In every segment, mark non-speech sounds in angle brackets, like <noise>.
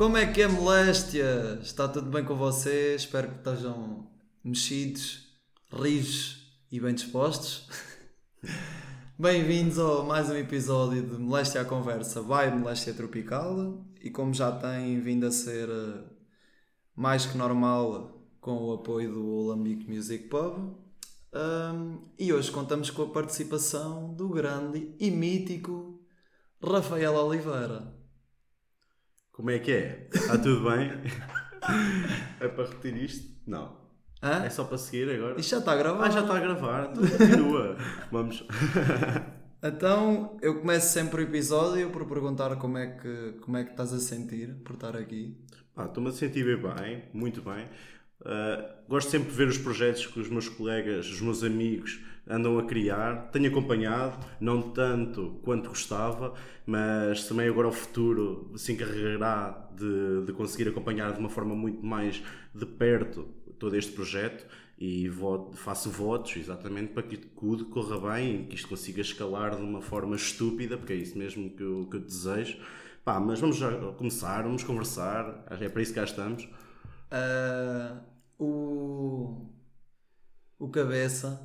Como é que é moléstia? Está tudo bem com vocês? Espero que estejam mexidos, rijos e bem dispostos. <laughs> Bem-vindos a mais um episódio de Moléstia à Conversa by Moléstia Tropical e como já tem vindo a ser eh, mais que normal com o apoio do Alambique Music Pub um, e hoje contamos com a participação do grande e mítico Rafael Oliveira. Como é que é? Está tudo bem? é para repetir isto? Não. Hã? É só para seguir agora? Isto já está a gravar. Ah, já está a gravar. Então continua. <laughs> Vamos. Então eu começo sempre o episódio por perguntar como é que, como é que estás a sentir por estar aqui. Ah, Estou-me a sentir bem, bem, muito bem. Uh, gosto sempre de ver os projetos que os meus colegas, os meus amigos andam a criar. Tenho acompanhado, não tanto quanto gostava, mas também agora o futuro se encarregará de, de conseguir acompanhar de uma forma muito mais de perto todo este projeto e voto, faço votos exatamente para que tudo corra bem que isto consiga escalar de uma forma estúpida, porque é isso mesmo que eu, que eu desejo. Pá, mas vamos já começar, vamos conversar, é para isso que cá estamos. Ah, o. O cabeça.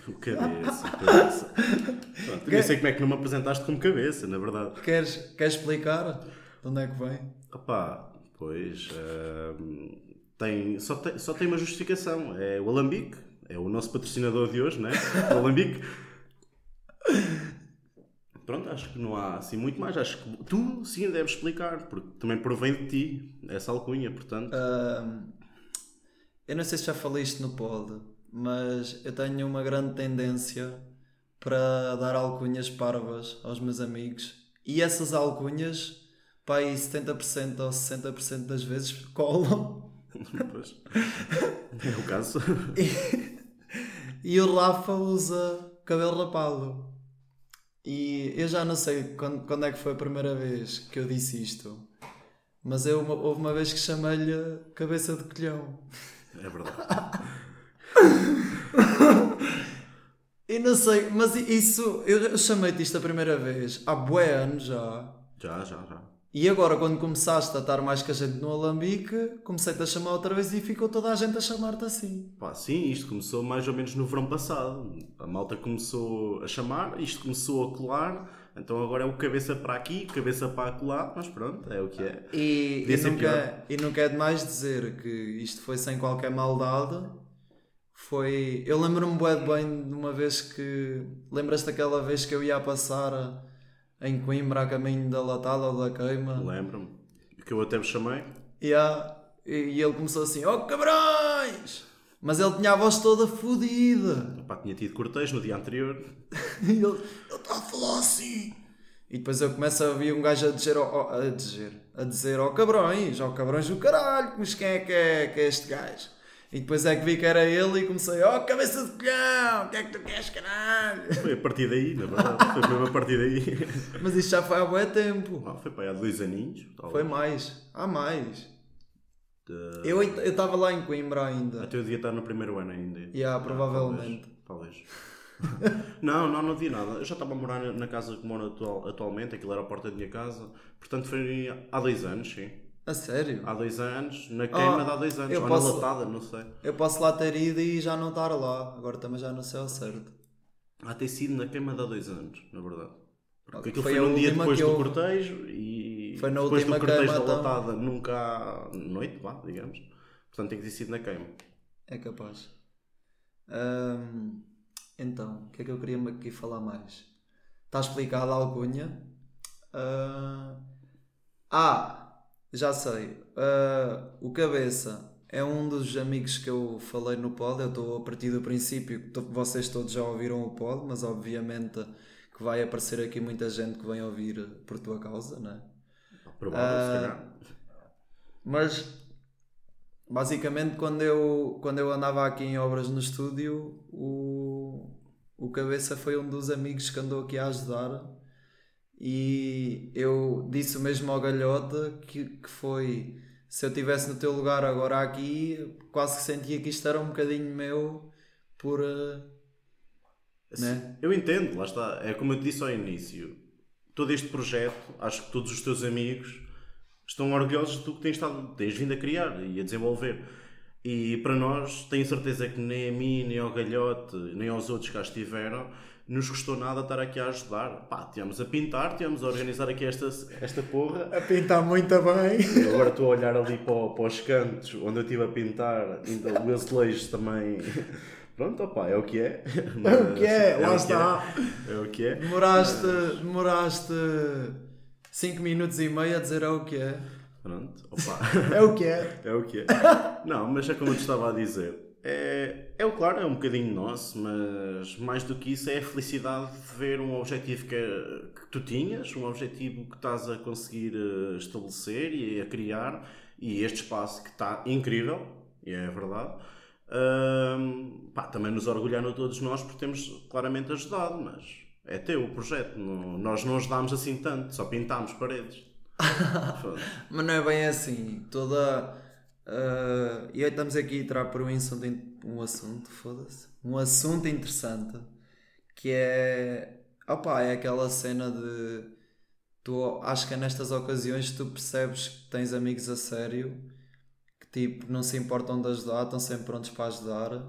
<laughs> O cabeça, cabeça. Pronto, nem sei como é que não me apresentaste como cabeça, na verdade. Queres, queres explicar de onde é que vem? Opá, pois. hum, tem, só, tem, só tem uma justificação. É o Alambique. É o nosso patrocinador de hoje, né? O Alambique. Pronto, acho que não há assim muito mais. Acho que tu sim deves explicar, porque também provém de ti essa alcunha, portanto. Ah, eu não sei se já falei isto no pod, mas eu tenho uma grande tendência para dar alcunhas parvas aos meus amigos e essas alcunhas, pá, aí 70% ou 60% das vezes <laughs> colam. Pois. É o caso. <laughs> E o Rafa usa cabelo rapado. E eu já não sei quando, quando é que foi a primeira vez que eu disse isto. Mas eu, houve uma vez que chamei-lhe cabeça de colhão. É verdade. <laughs> E não sei, mas isso. Eu, eu chamei-te isto a primeira vez há bué anos já. Já, já, já. E agora, quando começaste a estar mais que a gente no Alambique, comecei-te a chamar outra vez e ficou toda a gente a chamar-te assim. Pá, sim, isto começou mais ou menos no verão passado. A malta começou a chamar, isto começou a colar, então agora é o cabeça para aqui, cabeça para colar, mas pronto, é o que é. E, e, nunca, pior. e nunca é demais dizer que isto foi sem qualquer maldade. Foi. Eu lembro-me de bem de uma vez que. Lembras-te daquela vez que eu ia a passar em Coimbra a caminho da Latada ou da Queima? Lembro-me. Que eu até me chamei. E, há- e, e ele começou assim: Oh cabrões! Mas ele tinha a voz toda fodida. Pá, tinha tido cortejo no dia anterior. <laughs> E ele ele está a falar assim. E depois eu começo a ouvir um gajo a dizer, ó- ó- a dizer, a dizer, ó cabrões, ó cabrões do caralho, mas quem é que é, que é este gajo? E depois é que vi que era ele e comecei, ó cabeça de colhão, o que é que tu queres, caralho? Foi a partir daí, na verdade. <laughs> Foi mesmo a partir daí. Mas isto já foi há bué tempo. Ah, foi para há dois aninhos. talvez. Foi mais, há mais. De- Eu estava lá em Coimbra ainda. Até eu devia estar no primeiro ano ainda. Yeah, Ah, provavelmente. Talvez. talvez. <laughs> não, não, não havia nada. Eu já estava a morar na- na casa que moro atual, atualmente, aquilo era a porta da minha casa. Portanto, foi há dois anos, sim. A sério? Há dois anos, na queima de há dois anos, eu ou posso- na latada, não sei. Eu posso lá ter ido e já não estar lá. Agora também já não sei ao certo. Há ter sido na queima de há dois anos, na verdade. Porque aquilo Foi foi, a num dia depois que do eu- cortejo e Foi na depois última do cortejo da então. latada nunca há noite, vá, digamos. Portanto tem que ter sido na queima. É capaz. Ahm, então, o que é que eu queria aqui falar mais? Está explicado a alcunha. Ah, ah, já sei. Ah, o Cabeça é um dos amigos que eu falei no pod. Eu estou a partir do princípio que vocês todos já ouviram o pod, mas obviamente que vai aparecer aqui muita gente que vem ouvir por tua causa, não é? Provável, Ah, se calhar. Mas basicamente quando eu, quando eu andava aqui em obras no estúdio, o, o cabeça foi um dos amigos que andou aqui a ajudar e eu disse o mesmo ao galhota que, que foi se eu estivesse no teu lugar agora aqui, quase que sentia que isto era um bocadinho meu por eh, né? Eu entendo, lá está. É como eu te disse ao início. Todo este projeto, acho que todos os teus amigos estão orgulhosos do que tens, estado, tens vindo a criar e a desenvolver. E para nós, tenho certeza que nem a mim, nem ao Galhote, nem aos outros que cá estiveram, nos custou nada estar aqui a ajudar. Pá, tínhamos a pintar, tínhamos a organizar aqui esta, esta porra. A pintar muito bem. Eu agora estou a olhar ali para, para os cantos onde eu estive a pintar, ainda o azulejos também. Pronto, opá, é o que é. É o que é, lá que está. É. é o que é. Demoraste, demoraste 5 minutos e meio a dizer é o que é. Pronto, opá. É o que é. <laughs> É o que é. Não, mas é como eu te estava a dizer. É, é claro, é um bocadinho nosso, mas mais do que isso é a felicidade de ver um objetivo que, que tu tinhas, um objetivo que estás a conseguir eh, estabelecer e a criar, e este espaço que está incrível, e é verdade. Pá, também nos orgulhar a todos nós porque temos claramente ajudado, mas é teu o projeto. Não, nós não ajudámos assim tanto, só pintámos paredes. <laughs> Mas não é bem assim. Toda. Ah, e aí estamos aqui a entrar por um assunto, um assunto, foda-se. Um assunto interessante que é. Opa, é aquela cena de. Tu, acho que é nestas ocasiões tu percebes que tens amigos a sério que tipo não se importam de ajudar, estão sempre prontos para ajudar.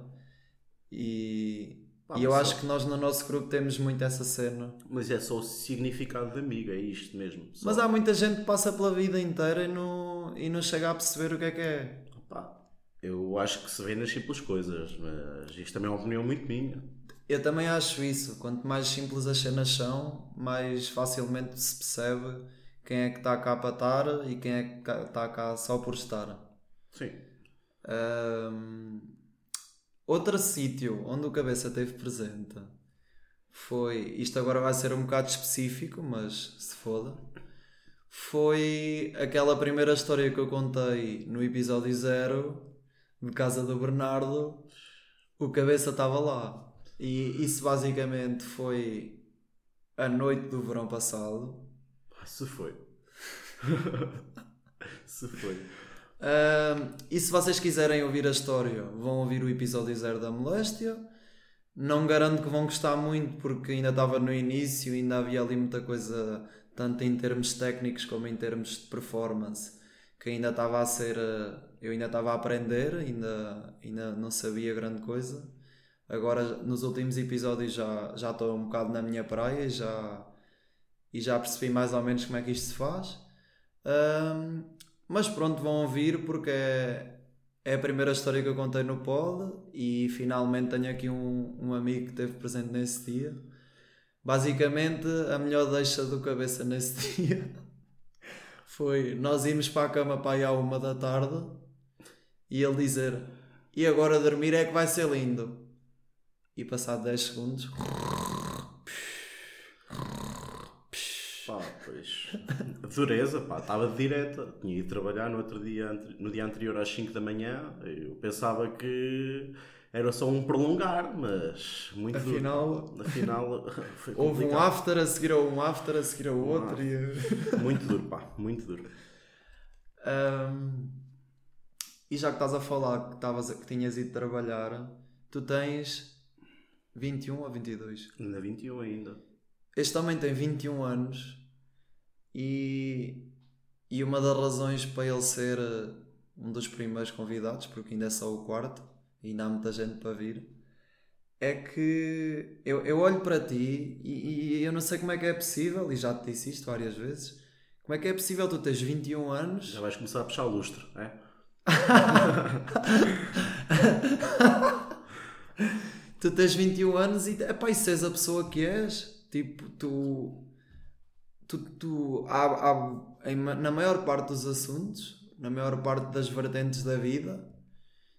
E, Pá, e eu acho só- que nós no nosso grupo temos muito essa cena. Mas é só o significado de amigo, é isto mesmo. Só. Mas há muita gente que passa pela vida inteira e não, e não chega a perceber o que é que é. Pá, eu acho que se vê nas simples coisas, mas isto também é uma opinião muito minha. Eu também acho isso. Quanto mais simples as cenas são, mais facilmente se percebe quem é que está cá para estar e quem é que está cá só por estar. Sim. Ahm, outro sítio onde o cabeça esteve presente foi. Isto agora vai ser um bocado específico, mas se foda. Foi aquela primeira história que eu contei no episódio zero de casa do Bernardo. O cabeça estava lá. E isso basicamente foi a noite do verão passado. Se foi. <laughs> se foi. E se vocês quiserem ouvir a história, vão ouvir o episódio 0 da moléstia. Não garanto que vão gostar muito porque ainda estava no início, ainda havia ali muita coisa, tanto em termos técnicos como em termos de performance, que ainda estava a ser. eh, Eu ainda estava a aprender, ainda, ainda não sabia grande coisa. Agora, nos últimos episódios, já, já estou um bocado na minha praia já, e já percebi mais ou menos como é que isto se faz. Ahm, mas pronto, vão ouvir porque é, é a primeira história que eu contei no pod e finalmente tenho aqui um, um amigo que esteve presente nesse dia. Basicamente, a melhor deixa do cabeça nesse <laughs> dia foi nós irmos para a cama para aí à uma da tarde e ele dizer: E agora dormir é que vai ser lindo. E passado 10 segundos, <laughs> Pá, pois. Dureza, pá, estava de direta. Tinha ido trabalhar no, outro dia, no dia anterior às 5 da manhã. Eu pensava que era só um prolongar, mas muito duro. afinal, Afinal, <laughs> foi houve um after a seguir a um after a seguir a outro. E... Muito duro, pá, muito duro. Ahm, e já que estás a falar que, estavas, que tinhas ido trabalhar, tu tens 21 ou 22? Na 21 ainda. Este também tem 21 anos e, e uma das razões para ele ser eh, um dos primeiros convidados, porque ainda é só o quarto e ainda há muita gente para vir, é que eu, eu olho para ti e, e eu não sei como é que é possível, e já te disse isto várias vezes, como é que é possível tu teres 21 anos Já vais começar a puxar lustre, é? <laughs> Tu tens 21 anos e, epá, e se és a pessoa que és, tipo, tu. Tu. tu há, há- em na maior parte dos assuntos, na maior parte das vertentes da vida,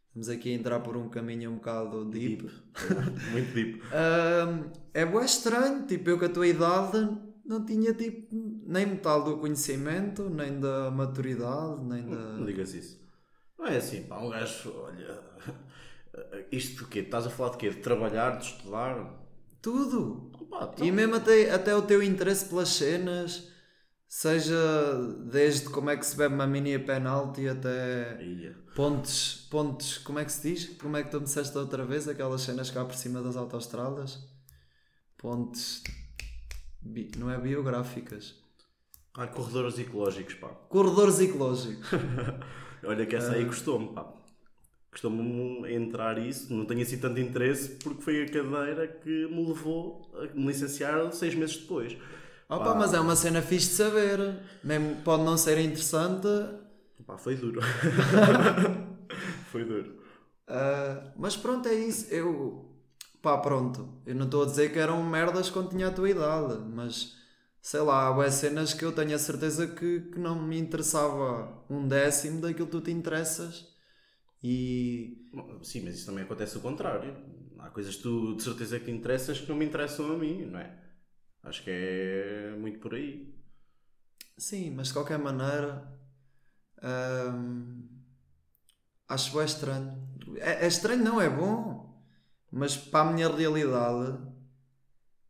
estamos aqui a entrar por um caminho um bocado deep. É, <laughs> Muito deep. Ahm, é bué estranho, tipo, eu com a tua idade não tinha tipo nem metade do conhecimento, nem da maturidade, nem Não da. digas isso. Não é assim, pá, um gajo, olha. <laughs> Isto de quê? Estás a falar de quê? De trabalhar, de estudar? Tudo! Pá, então, E mesmo até, até o teu interesse pelas cenas, seja desde como é que se bebe uma mini a penalti até pontos, pontos, como é que se diz? Como é que tu me disseste outra vez? Aquelas cenas cá por cima das autoestradas? Pontes, bi- não é biográficas. Ah, corredores ecológicos, pá. Corredores ecológicos. <laughs> Olha que essa aí custou-me, pá. Custou-me entrar isso, não tenho assim tanto interesse, porque foi a cadeira que me levou a me licenciar seis meses depois. Opa, mas é uma cena fixe de saber. Mesmo pode não ser interessante. Pá, foi duro. <laughs> foi duro. Uh, mas pronto, é isso. Eu. Pá, pronto. Eu não estou a dizer que eram merdas quando tinha a tua idade, mas sei lá, há cenas que eu tenho a certeza que, que não me interessava um décimo daquilo que tu te interessas. E. Sim, mas isso também acontece o contrário. Há coisas que tu de certeza que te interessas que não me interessam a mim, não é? Acho que é muito por aí. Sim, mas de qualquer maneira. Hum, acho é estranho. É, é, estranho, não é bom. Mas para a minha realidade.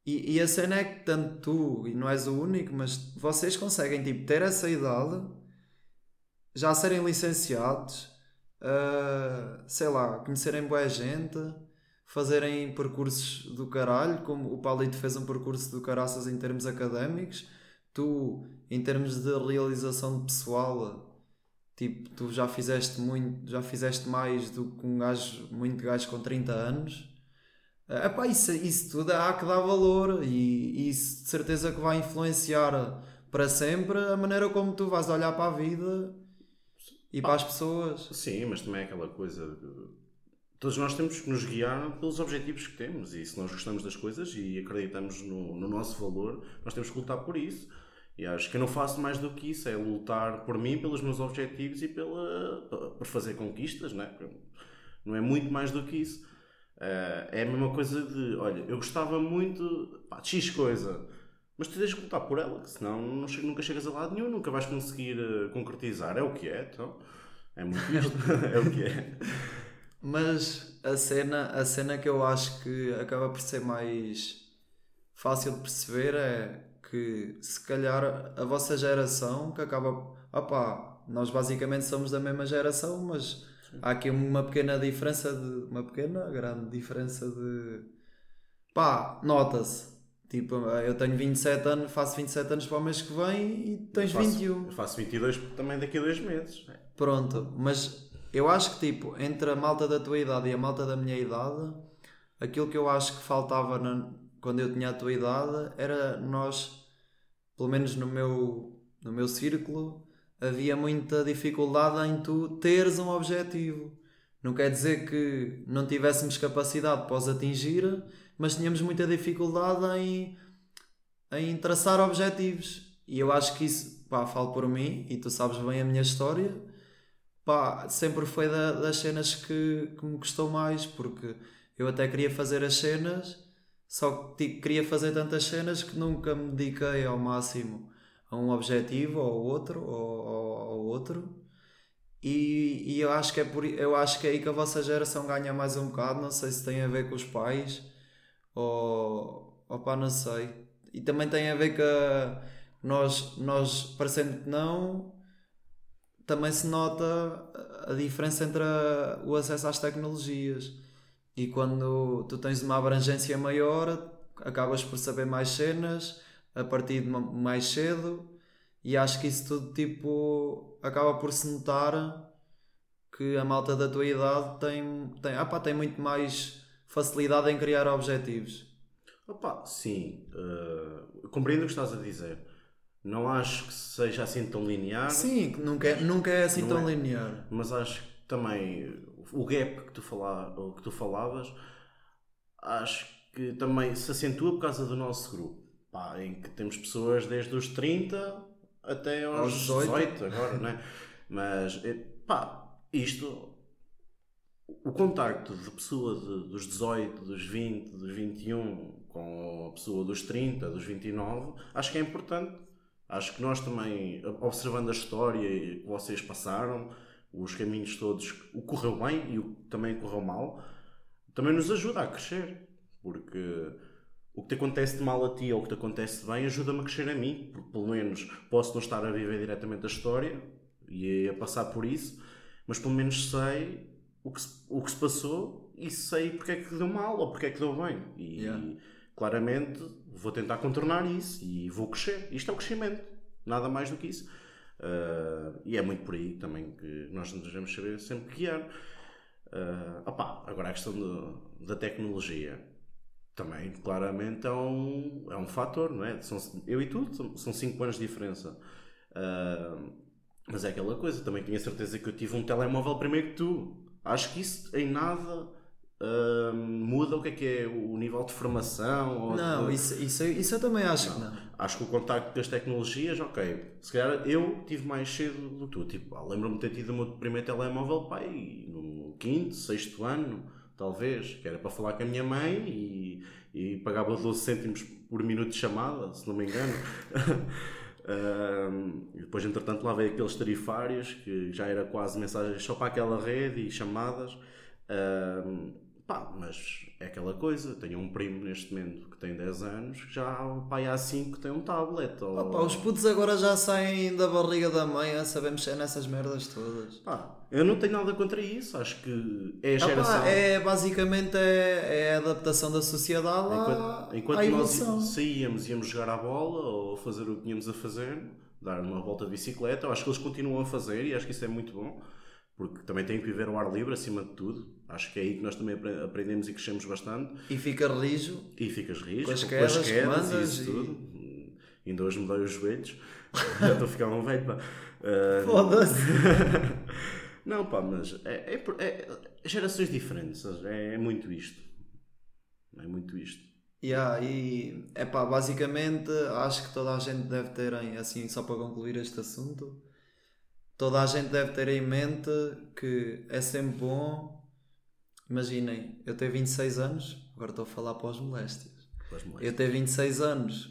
E, e a cena é que tanto tu, e não és o único, mas vocês conseguem tipo, ter essa idade, já serem licenciados, uh, sei lá, conhecerem boa gente fazerem percursos do caralho, como o Paulito fez um percurso do caraças em termos académicos, tu, em termos de realização pessoal, tipo, tu já fizeste muito, já fizeste mais do que um gajo, muito gajo com 30 anos. É pá, isso, isso tudo há que dar valor e, e isso de certeza que vai influenciar para sempre a maneira como tu vais olhar para a vida e para as pessoas. Sim, mas também é aquela coisa todos nós temos que nos guiar pelos objetivos que temos e se nós gostamos das coisas e acreditamos no, no, nosso valor, nós temos que lutar por isso. E acho que eu não faço mais do que isso, é lutar por mim, pelos meus objetivos e pela, por fazer conquistas, né? não é muito mais do que isso. Eh, é a mesma coisa de, olha, eu gostava muito pá, de X coisa, mas tu tens que lutar por ela, que senão não, nunca chegas a lado nenhum, nunca vais conseguir uh, concretizar. É o que é, então. É muito <laughs> isto, <laughs> é o que é. Mas a cena, a cena que eu acho que acaba por ser mais fácil de perceber é que se calhar a vossa geração que acaba. Opá, nós basicamente somos da mesma geração, mas Sim. há aqui uma pequena diferença de. Uma pequena, grande diferença de. Pá, nota-se. Tipo, eu tenho 27 anos, faço 27 anos para o mês que vem e tens eu faço, 21. Eu faço 22 também daqui a dois meses. Pronto, mas eu acho que, tipo, entre a malta da tua idade e a malta da minha idade, aquilo que eu acho que faltava na, quando eu tinha a tua idade era nós, pelo menos no meu, no meu círculo, havia muita dificuldade em tu teres um objetivo. Não quer dizer que não tivéssemos capacidade para os atingir, mas tínhamos muita dificuldade em, em traçar objetivos. E eu acho que isso, pá, falo por mim, e tu sabes bem a minha história pá, sempre foi da, das cenas que, que me gostou mais, porque eu até queria fazer as cenas, só que tipo, queria fazer tantas cenas que nunca me dediquei ao máximo a um objetivo ou outro ou, ou, outro. E, e, eu acho que é por eu acho que é aí que a vossa geração ganha mais um bocado, não sei se tem a ver com os pais ou, ou pá, não sei. E também tem a ver que nós, nós parecendo que não, também se nota a diferença entre a, o acesso às tecnologias. E quando tu tens uma abrangência maior, acabas por saber mais cenas a partir de mais cedo. E acho que isso tudo tipo acaba por se notar que a malta da tua idade tem, tem, ah pá, tem muito mais facilidade em criar objetivos. Opa, sim, uh, compreendo o que estás a dizer. Não acho que seja assim tão linear. Sim, nunca é, nunca é assim tão é, linear. Mas acho que também o gap que tu, fala, que tu falavas, acho que também se acentua por causa do nosso grupo. Pá, em que temos pessoas desde os 30 até aos 18, 18 agora, né? Mas, eh, pá, isto o contacto de pessoa de, dos 18, dos 20, dos 21 com a pessoa dos 30, dos 29, acho que é importante Acho que nós também, observando a história que vocês passaram, os caminhos todos, o que correu bem e o que também correu mal, também nos ajuda a crescer. Porque o que te acontece de mal a ti ou o que te acontece de bem ajuda-me a crescer a mim. Porque pelo menos posso não estar a viver diretamente a história e a passar por isso, mas pelo menos sei o que se, o que se passou e sei porque é que deu mal ou porque é que deu bem. E, yeah claramente vou tentar contornar isso e vou crescer. Isto é o crescimento. Nada mais do que isso. Uh, e é muito por aí também que nós nos devemos saber sempre guiar. Uh, opa, agora a questão de, da tecnologia também claramente é um, é um fator, não é? São, eu e tu são 5 anos de diferença. Uh, mas é aquela coisa, também tinha certeza que eu tive um telemóvel primeiro que tu. Acho que isso em nada Uh, muda o que é que é o nível de formação? não, de... Isso, isso, isso eu também acho não. que não. Acho que o contacto das tecnologias, ok. Se calhar eu tive mais cedo do que tu. Tipo, lembro-me de ter tido o meu primeiro telemóvel pai, no quinto, sexto ano, talvez, que era para falar com a minha mãe e, e pagava 12 cêntimos por minuto de chamada, se não me engano. <laughs> E depois, entretanto, lá veio aqueles tarifários que já era quase mensagens só para aquela rede e chamadas. Uh, Pá, mas é aquela coisa. Tenho um primo neste momento que tem 10 anos, que já pai há 5 que tem um tablet. Ou... Opa, os putos agora já saem da barriga da mãe a saber mexer nessas merdas todas. Pá, eu não tenho nada contra isso. Acho que é a geração. Opa, é basicamente é, é, a adaptação da sociedade enquanto, à, enquanto à nós saíamos, íamos jogar à bola ou fazer o que tínhamos a fazer, dar uma volta de bicicleta. Eu acho que eles continuam a fazer e acho que isso é muito bom porque também tem que viver ao ar livre acima de tudo. Acho que é aí que nós também aprendemos e crescemos bastante. E fica rijo. E ficas rijo, com as quedas, com as quedas e isso e... tudo. Ainda hoje me dói os joelhos. <laughs> Já estou a ficar um velho, pá. Uh... Foda-se. <laughs> Não, pá, mas é, é, é, gerações diferentes. É, é, muito isto. É muito isto. Yeah, e é pá, basicamente acho que toda a gente deve ter, assim, só para concluir este assunto, toda a gente deve ter em mente que é sempre bom. Imaginem, eu tenho 26 anos, agora estou a falar pós-moléstias. Eu tenho 26 anos,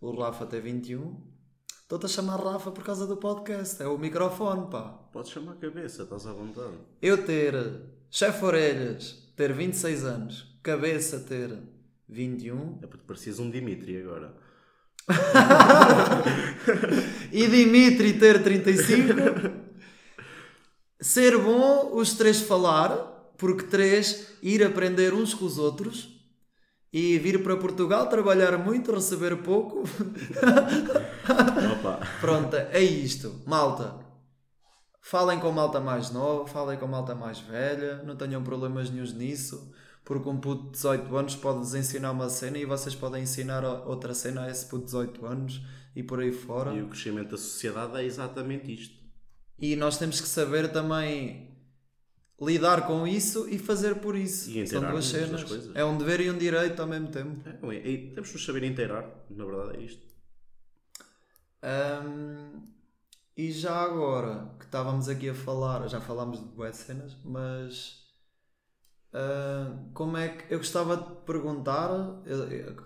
o Rafa tem 21. Estou-te a chamar Rafa por causa do podcast, é o microfone, pá. Podes chamar a cabeça, estás à vontade. Eu ter chefe orelhas, ter 26 anos, cabeça ter 21. É porque parecias um Dimitri agora. <laughs> e Dimitri ter 35. Ser bom os três falar, porque três ir aprender uns com os outros e vir para Portugal trabalhar muito, receber pouco. <laughs> Pronto, é isto. Malta, falem com malta mais nova, falem com malta mais velha, não tenham problemas nenhums nisso porque um puto de 18 anos pode-vos ensinar uma cena e vocês podem ensinar outra cena a esse puto de 18 anos e por aí fora. E o crescimento da sociedade é exatamente isto. E nós temos que saber também lidar com isso e fazer por isso. E São duas cenas. É um dever e um direito ao mesmo tempo. É, e temos que nos saber inteirar, na verdade é isto. Um, e já agora que estávamos aqui a falar, já falámos de boas cenas, mas Uh, como é que eu gostava de perguntar? Eu, eu,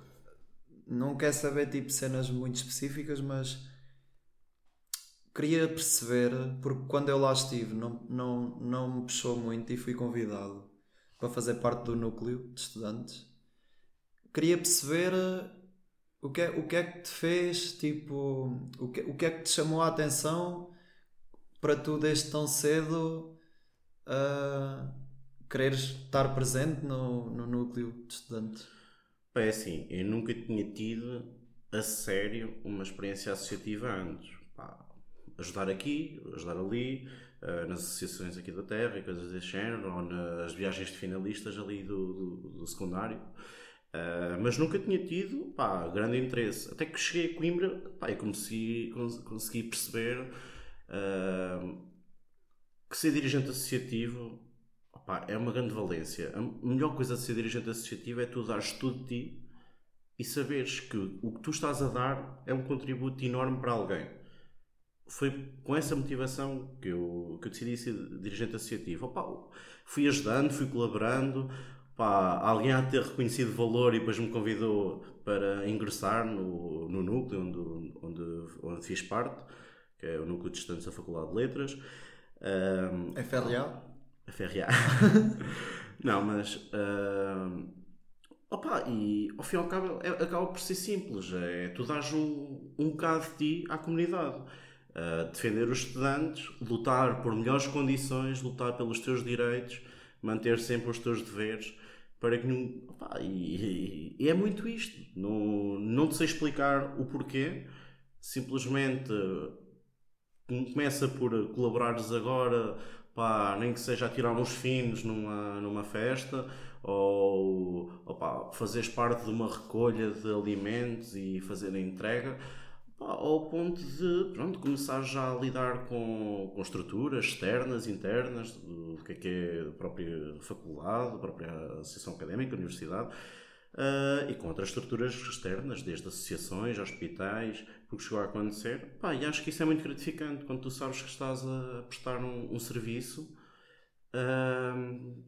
não quero saber tipo cenas muito específicas, mas queria perceber, porque quando eu lá estive não, não, não me puxou muito e fui convidado para fazer parte do núcleo de estudantes. Queria perceber o que é, o que, é que te fez, tipo, o que, o que é que te chamou a atenção para tu desde tão cedo. Uh, quereres estar presente no, no núcleo de estudantes? É assim, eu nunca tinha tido a sério uma experiência associativa antes. Pá, ajudar aqui, ajudar ali, uh, nas associações aqui da Terra e coisas desse género, ou nas viagens de finalistas ali do, do, do secundário. Uh, mas nunca tinha tido pá, grande interesse. Até que cheguei a Coimbra pá, e consegui, consegui perceber uh, que ser dirigente associativo Pá, é uma grande valência. A melhor coisa de ser dirigente associativo é tu dares tudo de ti e saberes que o que tu estás a dar é um contributo enorme para alguém. Foi com essa motivação que eu, que eu decidi ser dirigente associativo. Opa, fui ajudando, fui colaborando. Pá, alguém de ter reconhecido valor e depois me convidou para ingressar no, no núcleo onde, onde, onde fiz parte, que é o Núcleo de Estudantes da Faculdade de Letras. Um, FRA? A FRA. <laughs> não, mas. Uh, opa, e ao fim e ao cabo é, acaba por ser simples. É, tu dás um, um bocado de ti à comunidade. Uh, defender os estudantes, lutar por melhores condições, lutar pelos teus direitos, manter sempre os teus deveres. Para que não, opa, e, e, é muito isto. Não, não te sei explicar o porquê. simplesmente começa por colaborares agora, pá, nem que seja a tirar uns finos numa, numa festa, ou, ou pá, fazeres parte de uma recolha de alimentos e fazer a entrega, ao ponto de pronto, começar já a lidar com, com estruturas externas, internas, do que é que é a própria faculdade, a própria associação académica, universidade, uh, e com outras estruturas externas, desde associações, hospitais, porque chegou a acontecer. Pá, e acho que isso é muito gratificante quando tu sabes que estás a prestar um, um serviço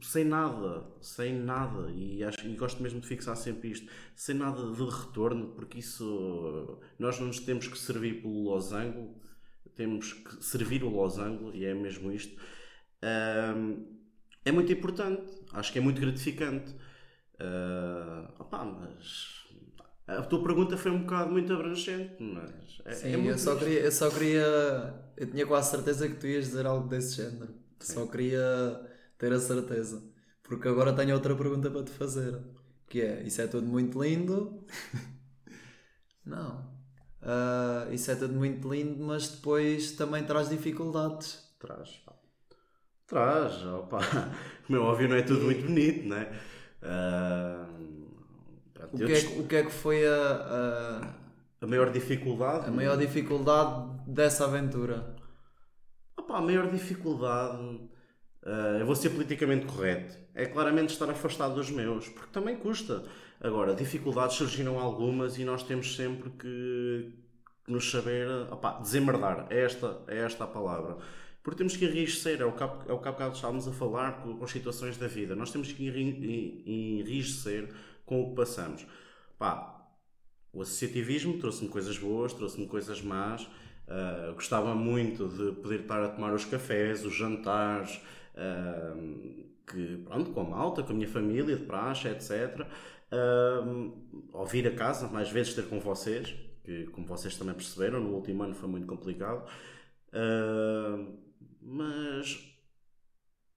sem nada, sem nada, e, acho, e gosto mesmo de fixar sempre isto, sem nada de retorno, porque isso nós não nos temos que servir pelo losango, temos que servir o losango, e é mesmo isto. É muito importante, acho que é muito gratificante. Uh, opá, mas a tua pergunta foi um bocado muito abrangente, mas é, Sim, é eu, só queria, eu só queria. Eu tinha quase certeza que tu ias dizer algo desse género. Sim. Só queria ter a certeza. Porque agora tenho outra pergunta para te fazer. Que é, isso é tudo muito lindo? <laughs> Não. Uh, isso é tudo muito lindo, mas depois também traz dificuldades. Traz. Traz, opa. <laughs> Como é óbvio, não é tudo muito bonito, não é? Uh, o, que é, o que é que foi a, a, a maior dificuldade? A maior dificuldade dessa aventura? Opa, a maior dificuldade, uh, eu vou ser politicamente correto, é claramente estar afastado dos meus, porque também custa. Agora, dificuldades surgiram algumas e nós temos sempre que nos saber opa, desemmerdar. É esta, é esta a palavra. Porque temos que enrijecer, é o que é o que há bocado estávamos a falar com, com as situações da vida. Nós temos que enrijecer com o que passamos. Pá, o associativismo trouxe-me coisas boas, trouxe-me coisas más. Uh, gostava muito de poder estar a tomar os cafés, os jantares, uh, que, pronto, com a malta, com a minha família, de praxe, etc. Uh, ouvir a casa, mais vezes ter com vocês, que, como vocês também perceberam, no último ano foi muito complicado. mas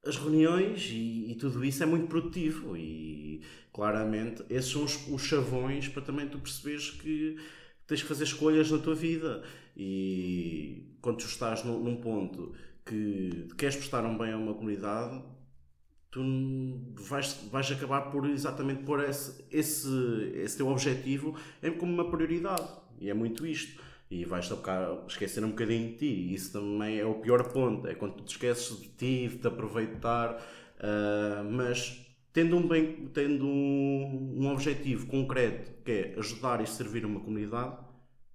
as reuniões e, e, tudo isso é muito produtivo e claramente esses são os, os chavões para também tu perceberes que tens que fazer escolhas na tua vida. E quando tu estás num, num ponto que queres prestar um bem a uma comunidade tu vais, vais acabar por exatamente pôr esse, esse, esse teu objetivo como uma prioridade. E é muito isto. E vais-te esquecer um bocadinho de ti. E isso também é o pior ponto, é quando tu te esqueces de ti, de te aproveitar, uh, mas tendo um, bem, tendo um, um, objetivo concreto que é ajudar e servir uma comunidade,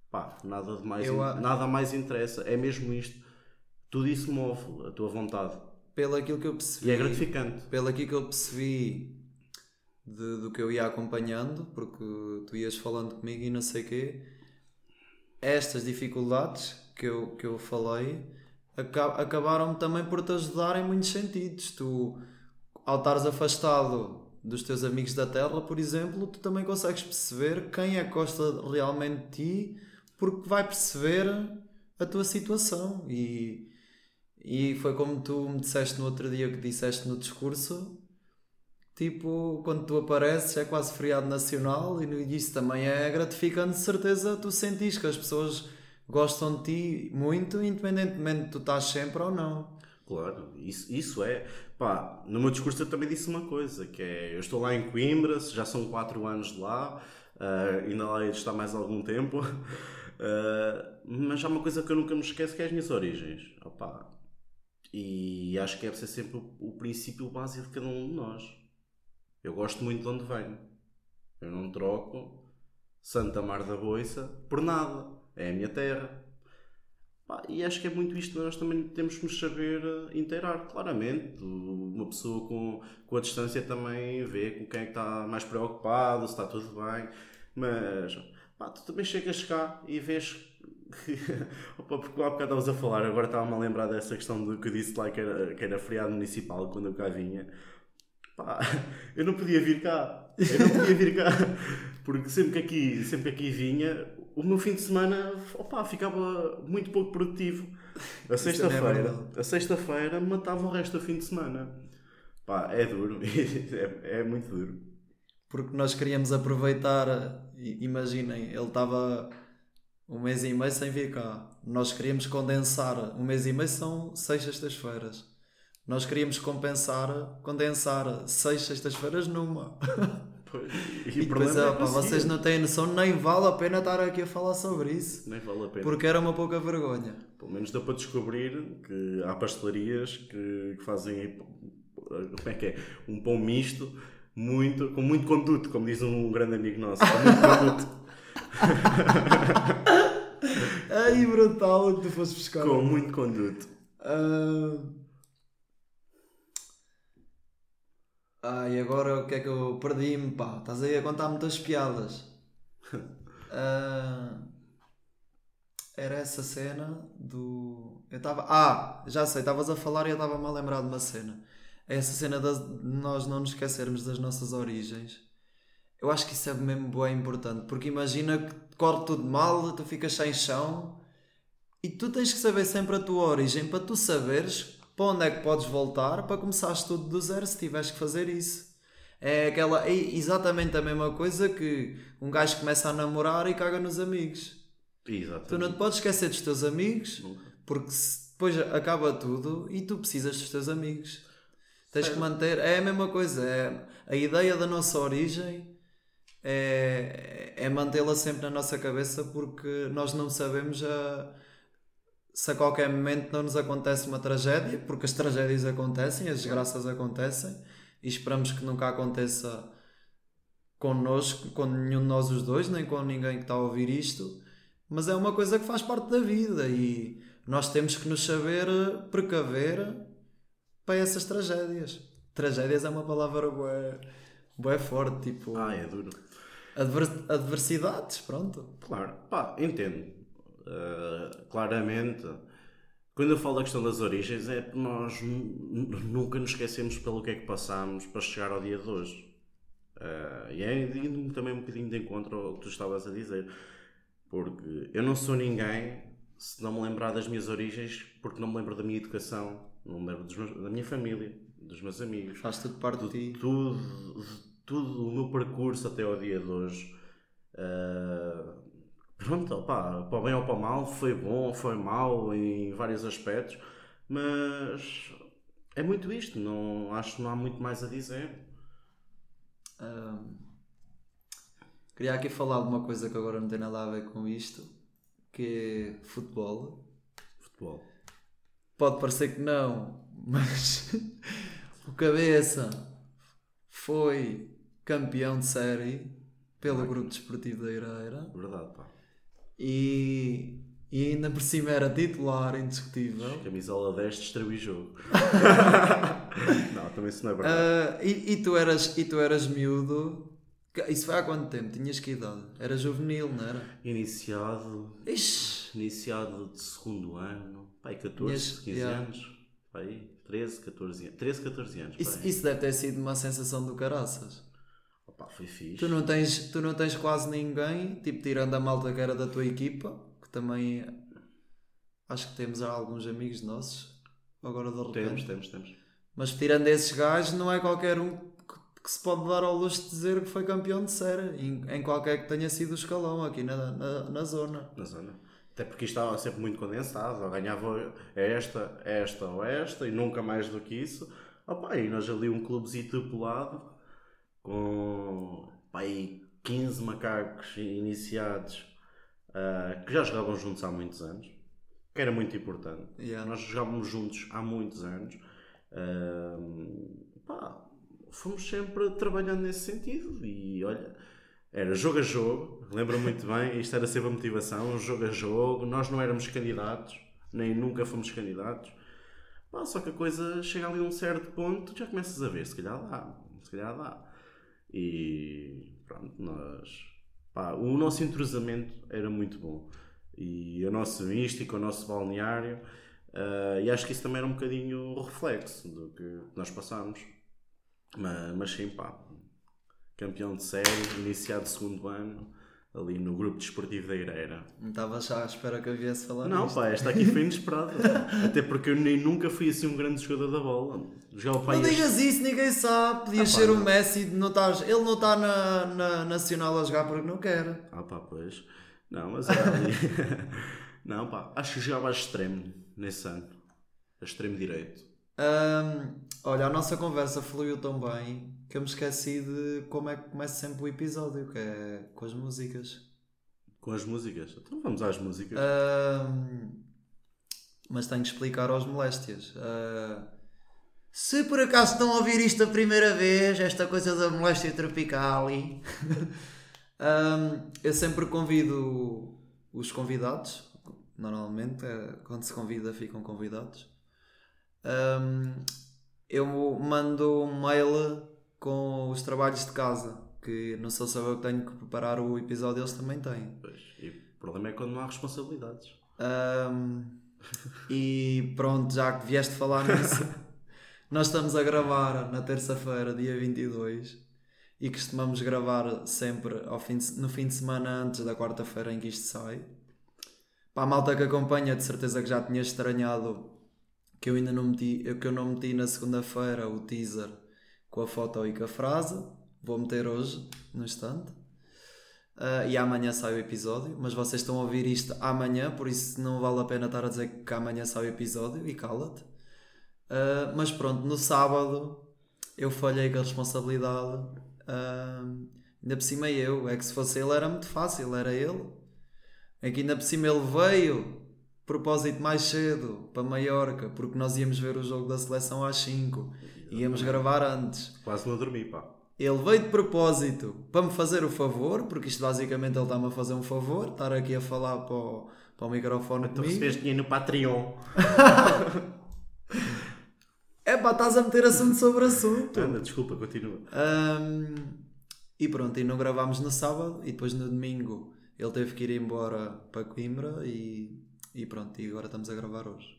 pá, nada, de mais, Eu, nada mais interessa, é mesmo isto. Tudo isso move a tua vontade. Pelo aquilo que eu percebi. E é gratificante. Pelo aquilo que eu percebi de, do que eu ia acompanhando, porque tu ias falando comigo e não sei quê estas dificuldades que eu, que eu falei acabaram também por te ajudar em muitos sentidos. Tu, ao estares afastado dos teus amigos da terra, por exemplo, tu também consegues perceber quem é que gosta realmente de ti, porque vai perceber a tua situação. E, e foi como tu me disseste no outro dia que disseste no discurso, tipo, quando tu apareces é quase feriado nacional e isso também é gratificante, de certeza tu sentis que as pessoas gostam de ti muito, independentemente de tu estás sempre ou não. Claro, isso, isso é. Pá, no meu discurso eu também disse uma coisa, que é, eu estou lá em Coimbra, já são 4 anos lá, uh, ainda lá estar mais algum tempo, uh, <laughs> mas há uma coisa que eu nunca me esqueço que é as minhas origens. Opa, e acho que deve ser sempre o, o princípio básico de cada um de nós. Eu gosto muito de onde venho. Eu não troco Santa Mar da Boiça por nada. É a minha terra. E acho que é muito isto nós também temos que nos saber eh, inteirar, claramente. Uma pessoa com, com a distância também vê com quem é está mais preocupado, se está tudo bem. Mas pá, tu também chegas cá e vês. <laughs> Opa, porque há bocado estavas a falar, agora estava-me a lembrar dessa questão do que eu disse lá que era, que era feriado municipal quando eu cá vinha. Pá, <laughs> eu não podia vir cá. Eu não podia vir cá. <laughs> Porque sempre que aqui, sempre que aqui vinha, o meu fim de semana opa, ficava muito pouco produtivo. A é sexta-feira, a sexta-feira matava o resto do fim de semana. Pá, é duro. <laughs> é, é muito duro. Porque nós queríamos aproveitar, imaginem, ele estava um mês e meio sem vir cá. Nós queríamos condensar, um mês e meio são seis sextas-feiras. Nós queríamos compensar, condensar seis sextas-feiras numa. <laughs> Pois, E, o depois, é pá, vocês não têm noção, nem vale a pena estar aqui a falar sobre isso. Nem vale a pena. Porque era uma pouca vergonha. Pelo menos deu para descobrir que há pastelarias que, que fazem como é que é? Um pão misto muito, com muito conduto, como diz um grande amigo nosso. Com muito conduto. <laughs> Ai, brutal o que tu foste buscar. com muito conduto. Ah, Ah, e agora o que é que eu perdi-me, pá? Estás aí a contar muitas piadas. <laughs> Ah, Era essa cena do. Eu estava. Ah, já sei, estavas a falar e eu estava-me a lembrar de uma cena. É essa cena de nós não nos esquecermos das nossas origens. Eu acho que isso é mesmo bem importante, porque imagina que corre tudo mal, tu ficas sem chão e tu tens que saber sempre a tua origem para tu saberes para onde é que podes voltar para começares tudo do zero se tiveres que fazer isso. É aquela é exatamente a mesma coisa que um gajo começa a namorar e caga nos amigos. Exato. Tu não te podes esquecer dos teus amigos Nunca. porque depois acaba tudo e tu precisas dos teus amigos. Tens que manter. É a mesma coisa. É, a ideia da nossa origem é, é mantê-la sempre na nossa cabeça porque nós não sabemos a- se a qualquer momento não nos acontece uma tragédia, porque as tragédias acontecem, as desgraças acontecem e esperamos que nunca aconteça connosco, com nenhum de nós os dois, nem com ninguém que está a ouvir isto, mas é uma coisa que faz parte da vida e nós temos que nos saber eh, precaver para essas tragédias. Tragédias é uma palavra bué, bué forte, tipo Ah, é duro. adver- adversidades, pronto. Claro, pá, entendo. Uh, claramente, quando eu falo da questão das origens, é que nós nu- nu- nunca nos esquecemos pelo que é que passámos para chegar ao dia de hoje. Uh, e é indo também um bocadinho de encontro ao que tu estavas a dizer. Porque eu não sou ninguém se não me lembrar das minhas origens, porque não me lembro da minha educação, não me lembro meus- da minha família, dos meus amigos Faz tudo parte de ti. tudo, tudo o meu percurso até ao dia de hoje. ah, pronto, opá, para o bem ou para o mal, foi bom, foi mau em vários aspectos, mas é muito isto, não, acho que não há muito mais a dizer. Queria aqui falar de uma coisa que agora não tem nada a ver com isto, que é futebol. Futebol. Pode parecer que não, <laughs> mas o Cabeça foi campeão de série pelo Grupo Desportivo da Ireira Verdade, pá. E, e ainda por cima era titular indiscutível. Camisola 10 distribui jogo. <laughs> não, também isso não é verdade. Ah, e, e tu eras, e tu eras miúdo. Isso foi há quanto tempo? Tinhas que idade? Era juvenil, não era? Iniciado, Ixi, iniciado de segundo ano, pai, 14, Tinhas- 15 yeah. anos, pai, 13, 14 anos, 13, 14 anos, isso, isso deve ter sido uma sensação do caraças. Opa, foi fixe. Tu não, tens, tu não tens quase ninguém, tipo, tirando a malta que era da tua equipa, que também acho que temos alguns amigos nossos, agora de repente. Temos, temos, temos. Mas tirando esses gajos, não é qualquer um que, se pode dar ao luxo de dizer que foi campeão de série, em, em qualquer que tenha sido o escalão aqui na, na, na zona. Na zona. Até porque isto estava sempre muito condensado. Ou ganhava esta, esta ou esta e nunca mais do que isso. Opa, e nós ali um clubezito populado com pá, aí 15 macacos iniciados ah, que já jogavam juntos há muitos anos. Que era muito importante. Yeah. Nós jogávamos juntos há muitos anos. Ah, pá, fomos sempre trabalhando nesse sentido. E olha, era jogo a jogo, lembro muito bem, isto era sempre a motivação, jogo a jogo, nós não éramos candidatos, nem nunca fomos candidatos. Pá, só que a coisa chega ali a um certo ponto, já começas a ver, se calhar dá, se calhar dá. E pronto, nós. Pá, o nosso entrosamento era muito bom. E a nossa mística, o nosso balneário, ah, e acho que isso também era um bocadinho o reflexo do que nós passámos. Mas, mas sim, pá, campeão de série, iniciado segundo ano, ali no grupo desportivo da Ireira. Não estava já à espera que eu viesse falar Não, nisto. pá, esta aqui foi inesperada. <laughs> Até porque eu nem nunca fui assim um grande jogador da bola. Jogava para Não aí digas isso, ninguém sabe. Podias Ah, ser o. Messi, não estás, ele não está na, na Nacional a jogar porque não quer. Ah pá, pois. Não, mas era ali. <laughs> <laughs> não, pá, acho que jogava a extremo nesse ano. A extremo direito. Ahm, olha, a nossa conversa fluiu tão bem que eu me esqueci de como é que começa sempre o episódio, que é com as músicas. Com as músicas. Então vamos às músicas. Ahm, mas tenho que explicar aos moléstias. Ah, se por acaso estão a ouvir isto a primeira vez, esta coisa da moléstia tropical, <laughs> ahm, eu sempre convido os convidados. Normalmente, é, quando se convida, ficam convidados. Ahm, eu mando um mail com os trabalhos de casa, que não sou só eu que tenho que preparar o episódio, eles também têm. Pois, e o problema é quando não há responsabilidades. Ahm, e pronto, já que vieste falar nisso, <laughs> nós estamos a gravar na terça-feira, dia 22, e costumamos gravar sempre fim de- no fim de semana antes da quarta-feira em que isto sai. Para a malta que acompanha, de certeza que já tinha estranhado que eu ainda não meti, que eu não meti na segunda-feira o teaser com a foto e com a frase. Vou meter hoje, no instante. Ah, e amanhã sai o episódio, mas vocês estão a ouvir isto amanhã, por isso não vale a pena estar a dizer que amanhã sai o episódio e cala-te. Ah, mas pronto, no sábado eu falhei com a responsabilidade. Ah, ainda por cima eu, é que se fosse ele era muito fácil, era ele. É que ainda por cima ele veio, propósito mais cedo, para Maiorca, porque nós íamos ver o jogo da seleção às 5. Íamos gravar antes. Quase não dormi, pá. Ele veio de propósito para me fazer o favor, porque isto basicamente ele está-me a fazer um favor, estar aqui a falar para o, para o microfone Tu recebeste dinheiro no Patreon. <laughs> É pá, estás a meter assunto sobre assunto. Anda, desculpa, continua. Ahm, e pronto, e não gravámos no sábado e depois no domingo ele teve que ir embora para Coimbra e, e pronto, e agora estamos a gravar hoje.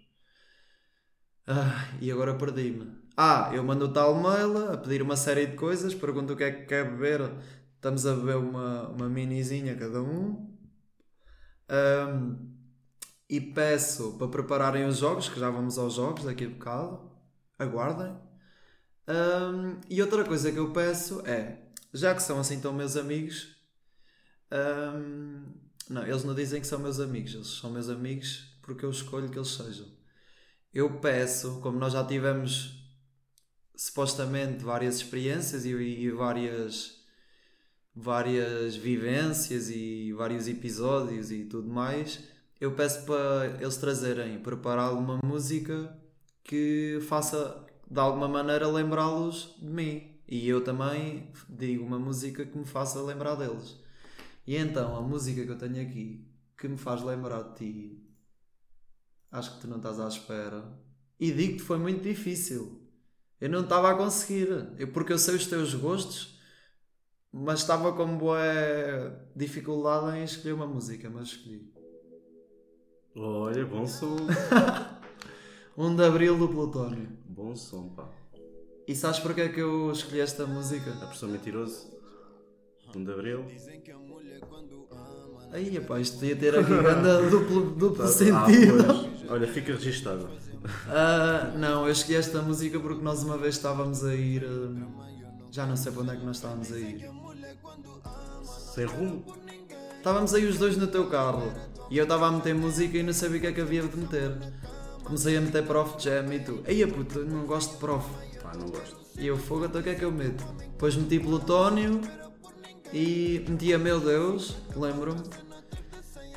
Ah, e agora perdi-me. Ah, eu mando o tal mail a pedir uma série de coisas, pergunto o que é que quer beber. Estamos a beber uma, uma minizinha cada um. Ahm, e peço para prepararem os jogos, que já vamos aos jogos daqui a bocado. Aguardem. Ahm, e outra coisa que eu peço é, já que são assim tão meus amigos, ahm, não, eles não dizem que são meus amigos, eles são meus amigos porque eu escolho que eles sejam. Eu peço, como nós já tivemos supostamente várias experiências e, e várias várias vivências e vários episódios e tudo mais, eu peço para eles trazerem, preparar uma música que faça de alguma maneira lembrá-los de mim. E eu também digo uma música que me faça lembrar deles. E então, a música que eu tenho aqui, que me faz lembrar de ti, acho que tu não estás à espera. E digo-te, foi muito difícil. Eu não estava a conseguir. Eu, porque eu sei os teus gostos, mas estava com boa dificuldade em escolher uma música, mas escolhi. Olha, bom som. 1 <laughs> de Abril do Plutónio. bom som, pá. E sabes porque é que eu escolhi esta música? A pessoa mentiroso. 1 de Abril. Aí, pá, isto ia ter aqui grande <laughs> duplo, duplo Ah, sentido. pois. Olha, fica registado. Ah, não, eu escolhi esta música porque nós uma vez estávamos a ir. ah, já não sei para onde é que nós estávamos a ir. Sem rumo. Estávamos aí os dois no teu carro e eu estava a meter música e não sabia o que é que havia de meter. Comecei a meter Prof Jam e tu, ei puto, não gosto de Prof. Pá, não gosto. E eu, fogo, então o que é que eu meto? Depois meti Plutónio e meti a Meu Deus, lembro-me.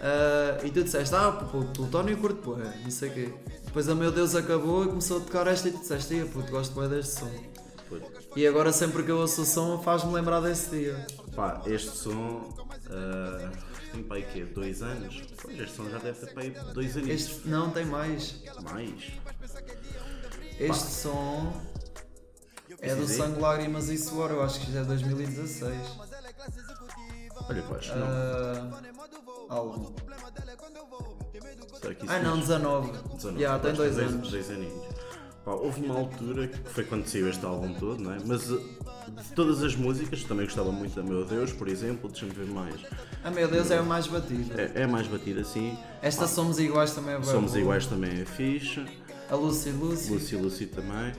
Ah, e tu disseste, ah, pô, Plutónio curto, pô, não sei o quê. Depois a Meu Deus acabou e começou a tocar esta e tu disseste, ei, puto, gosto bem deste som. Pois. E agora sempre que eu ouço o som faz-me lembrar desse dia. Pá, este som. ah, tem aí quê? Dois anos? Pois, este som já deve ter para aí dois anos. Este não tem mais. Mais. Este som é do. Sangue, Lágrimas e Suor, eu acho que já é 2016. Olha, pá, acho que não. Ah, álbum. Será que isso Ah não, diz? 19. 19, Já, tem dois anos. Dois aninhos. Pá, houve uma altura que foi quando saiu este álbum todo, não é? Mas uh, de todas as músicas, também gostava muito da Meu Deus, por exemplo, deixa-me ver mais. Ah meu Deus, é o mais batido. É, é mais batida assim. Esta Somos Iguais também é boa. Somos Iguais também é fixe. A Lucy Lucy. Lucy Lucy também.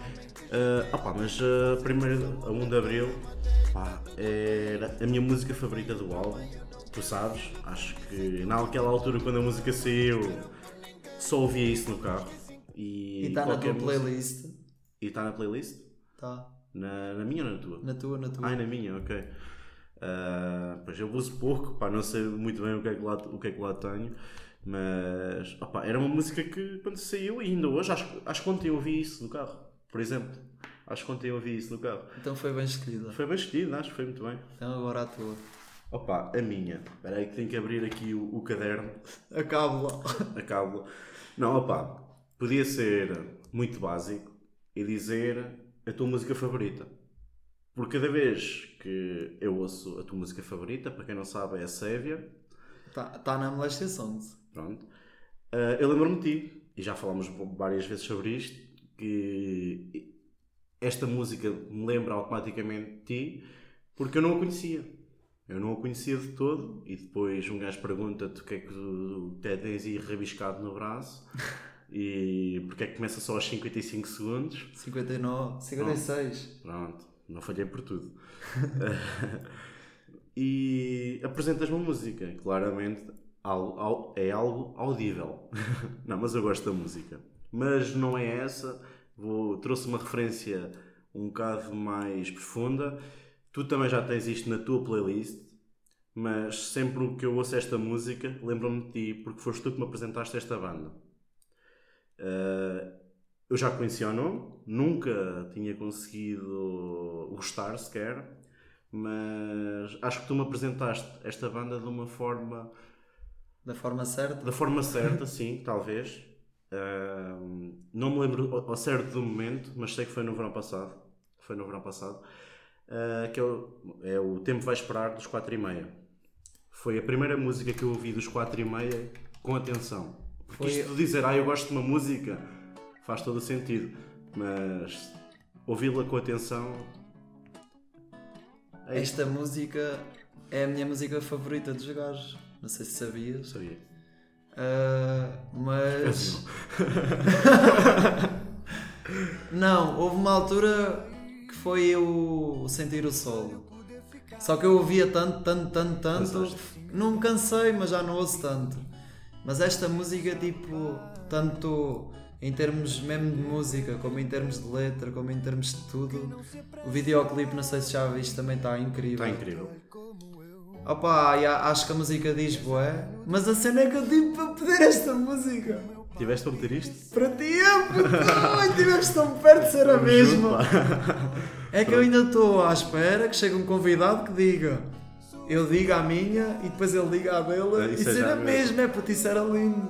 Ah, ah pá, mas uh, primeiro, a 1 de Abril, pá, era a minha música favorita do álbum. tu sabes, acho que naquela altura quando a música saiu só ouvia isso no carro. E está na tua música- playlist. E está na playlist? Tá. Na, na minha ou na tua? Na tua, na tua. Ai, na minha, ok. Ah, pois eu uso pouco, pá, não sei muito bem o que é que lá, o que é que lá tenho, mas opá, era uma música que quando saiu, e ainda hoje, acho, acho que ontem eu ouvi isso no carro, por exemplo. Acho que ontem eu ouvi isso no carro. Então foi bem escolhida. Foi bem escolhido, acho que foi muito bem. Então agora a tua. Opa, a minha. Espera aí que tenho que abrir aqui o, o caderno, Acabo lá. a cábula. Não, opa, podia ser muito básico e dizer a tua música favorita. Porque cada vez que eu ouço a tua música favorita, para quem não sabe, é a Sévia, Tá, tá na Molestia Songs. pronto, eh, eu lembro-me de ti, e já falámos várias vezes sobre isto, que esta música me lembra automaticamente de ti, porque eu não a conhecia. Eu não a conhecia de todo, e depois um gajo pergunta-te o que é que tu te- tens aí rabiscado no braço, <laughs> e porque é que começa só aos 55 segundos. 59, 56. Pronto, não falhei por tudo. <laughs> e apresentas-me uma música, claramente é algo audível. <laughs> não, mas eu gosto da música. Mas não é essa. Vou, trouxe uma referência um bocado mais profunda. Tu também já tens isto na tua playlist, mas sempre que eu ouço esta música, lembro-me de ti, porque foste tu que me apresentaste esta banda. Uh, eu já conhecia o nome, nunca tinha conseguido gostar sequer, mas acho que tu me apresentaste esta banda de uma forma, Da forma certa. da forma certa, sim, talvez. Uh, não me lembro ao certo do momento, mas sei que foi no verão passado. Foi no verão passado. Uh, que é o, é o Tempo Vai Esperar dos 4 e meia. Foi a primeira música que eu ouvi dos 4 e meia com atenção. Porque Foi- isto de dizer, ah, eu gosto de uma música, faz todo o sentido. Mas ouvi-la com atenção. É. Esta música é a minha música favorita dos gajos. Não sei se sabias. Sabia. Ah, mas. <laughs> Não, houve uma altura que foi eu sentir o solo. Só que eu ouvia tanto, tanto, tanto, tanto. Não me cansei, mas já não ouço tanto. Mas esta música, tipo, tanto em termos mesmo de música, como em termos de letra, como em termos de tudo. O videoclipe, não sei se já viste, também está incrível. Está incrível. Opa, acho que a música diz bué, mas a cena é que eu tive para pedir esta música. Tiveste a meter isto? Para ti, é, ai, tiveste tão perto de ser a mesma. É que eu ainda estou à espera que chegue um convidado que diga. Eu digo a minha e depois ele diga a dele e é ser a mesmo. mesma, é puto, isso era lindo.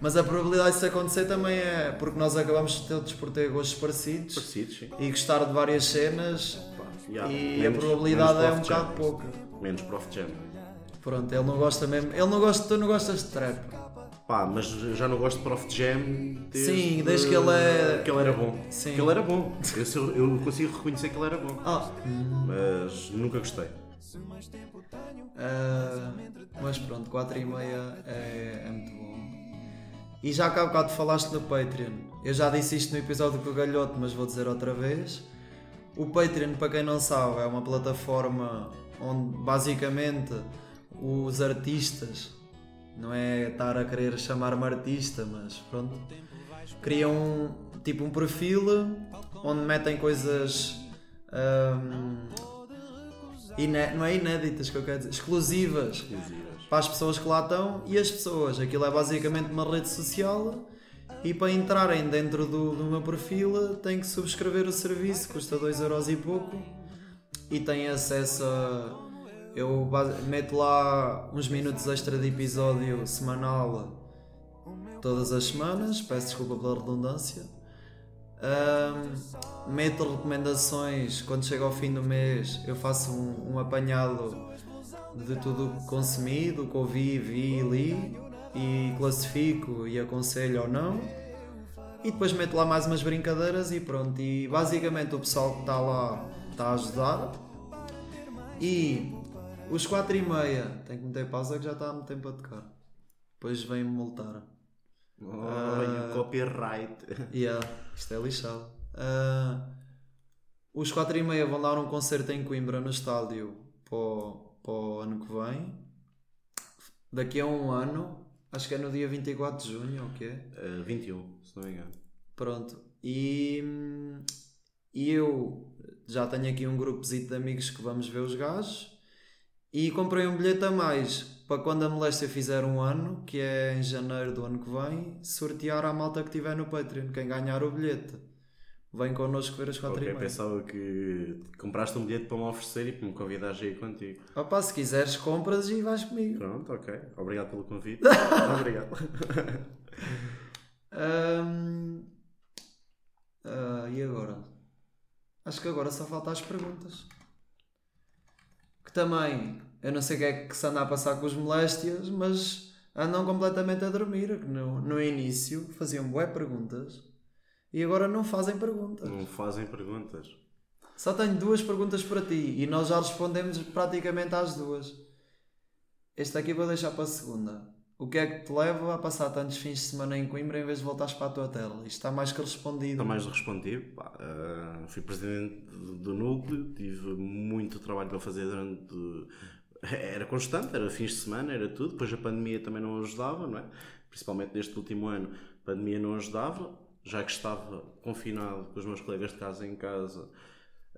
Mas a probabilidade disso acontecer também é porque nós acabamos todos por ter gostos parecidos Parecidos, e gostar de várias cenas Pá, yeah, e menos- a probabilidade é um bocado pouca. Menos Prof Jam. Pronto, ele não gosta mesmo. Ele não gosta, tu não gostas de trap. Pá, mas eu já não gosto de Prof Jam desde, Sim, desde que ele é- que ele era bom. Sim. Que ele era bom. Eu, eu consigo reconhecer que ele era bom. Ah, Mas nunca gostei. ah, mas pronto, 4 e meia é, é muito bom. E já que há bocado falaste no Patreon, eu já disse isto no episódio com o Galhoto, mas vou dizer outra vez. O Patreon, para quem não sabe, é uma plataforma onde basicamente os artistas, não é estar a querer chamar-me artista, mas pronto, criam um, tipo um perfil onde metem coisas ahm, iné- não é inéditas que eu quero dizer, exclusivas Exclusivas. para as pessoas que lá estão e as pessoas. Aquilo é basicamente uma rede social e para entrarem dentro do, do meu perfil têm que subscrever o serviço, custa 2€ euros e pouco e têm acesso a. Eu meto lá uns minutos extra de episódio semanal todas as semanas, peço desculpa pela redundância. Ahm, meto recomendações quando chega ao fim do mês, eu faço um, um apanhado de tudo que consumi, do que ouvi, vi e li e classifico e aconselho ou não. E depois meto lá mais umas brincadeiras e pronto. E basicamente o pessoal que está lá está a ajudar. E os 4 e meia, tenho que meter pausa que já está há muito tempo a tocar. Depois vem-me multar. Olha, Ah. copyright. Yeah, isto é lixado. Ah, os 4 e meia vão dar um concerto em Coimbra no estádio para o, para o ano que vem. daqui a um ano, acho que é no dia 24 de junho, ou o que é? Uh, 21, se não me engano. Pronto. E, e eu já tenho aqui um grupozito de amigos que vamos ver os gajos e comprei um bilhete a mais para quando a moléstia fizer um ano, que é em janeiro do ano que vem, sortear à malta que tiver no Patreon, quem ganhar o bilhete. Vem connosco ver as 4 Ok, e meia. pensava que compraste um bilhete para me oferecer e para me convidares a ir contigo. Opa, se quiseres compras e vais comigo. Pronto, ok. Obrigado pelo convite. <laughs> Obrigado. Ahm, ah, e agora? Acho que agora só faltam as perguntas. Que também, eu não sei o que é que se anda a passar com os moléstias, mas andam completamente a dormir. que No, no início faziam bué perguntas e agora não fazem perguntas. Não fazem perguntas. Só tenho duas perguntas para ti e nós já respondemos praticamente às duas. Este aqui vou deixar para a segunda. O que é que te leva a passar tantos fins de semana em Coimbra em vez de voltares para a tua tela? Isto está mais que respondido. Está mais respondido. Ah, fui presidente do, núcleo, tive muito trabalho para fazer durante. Era constante, era fins de semana, era tudo. Depois a pandemia também não ajudava, não é? Principalmente neste último ano, a pandemia não ajudava. Já que estava confinado com os meus colegas de casa em casa,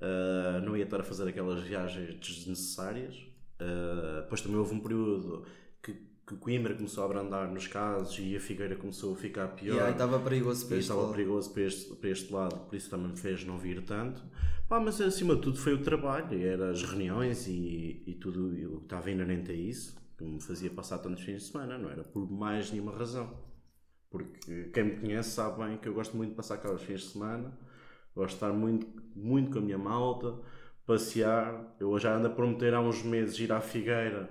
ah, não ia estar a fazer aquelas viagens desnecessárias. Ah, depois também houve um período que, que Coimbra começou a abrandar nos casos e a Figueira começou a ficar pior. E aí estava perigoso para E este estava lado. perigoso para este, para este lado, por isso também me fez não vir tanto. Pá, mas acima de tudo foi o trabalho, era as reuniões e, e tudo e o que estava inerente a isso, que me fazia passar tantos fins de semana, não era por mais nenhuma razão. Porque quem me conhece sabe bem que eu gosto muito de passar cá os fins de semana, gosto de estar muito, muito com a minha malta, passear. Eu já ando a prometer há uns meses ir à Figueira,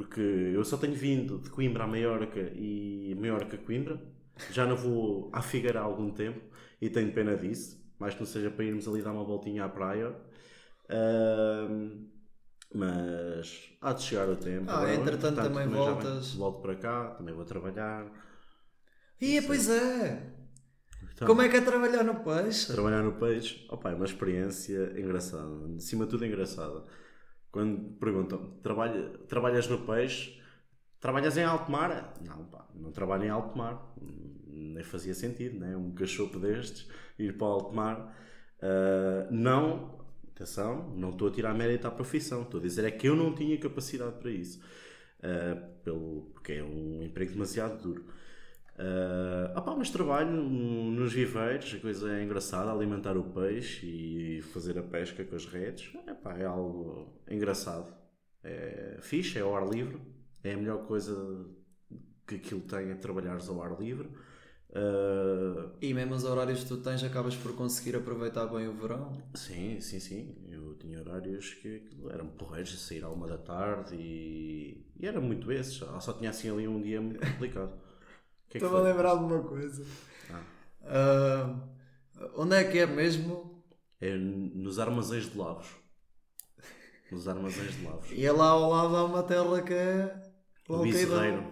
porque eu só tenho vindo de Coimbra a Maiorca e Maiorca a Coimbra. Já não vou à Figueira há algum tempo e tenho pena disso, mais que não seja para irmos ali dar uma voltinha à praia. Ahm, mas há de chegar o tempo. Ah, entretanto, também já voltas. Volto para cá, também vou trabalhar. Ih, pois é! Então, Como é que é trabalhar no peixe? Trabalhar no peixe, opa, é uma experiência engraçada, acima de tudo engraçada. Quando perguntam, trabalha, trabalhas no peixe, trabalhas em alto mar? Não, pá, não trabalho em alto mar, nem fazia sentido, né? um cachopo destes, ir para o alto mar. Ah, não, atenção, não estou a tirar mérito à profissão, estou a dizer é que eu não tinha capacidade para isso, Ah, pelo, porque é um emprego demasiado duro. Uh, opá, mas trabalho no- nos viveiros, a coisa é engraçada, alimentar o peixe e fazer a pesca com as redes. Epá, é algo engraçado. É fixe, é ao ar livre. É a melhor coisa que aquilo tem é trabalhares ao ar livre. Uh, E mesmo os horários que tu tens, acabas por conseguir aproveitar bem o verão. sim, sim, sim. Eu tinha horários que eram porreiros, a sair à uma da tarde e, e era muito esses. Só só tinha assim ali um dia muito complicado. <laughs> O que é que Estou-me a foi? lembrar de uma coisa. Ah. Ah, onde é que é mesmo? É nos armazéns de Lavos. Nos armazéns de Lavos. E é lá ao lado há uma terra que é o O. Bezerreiro.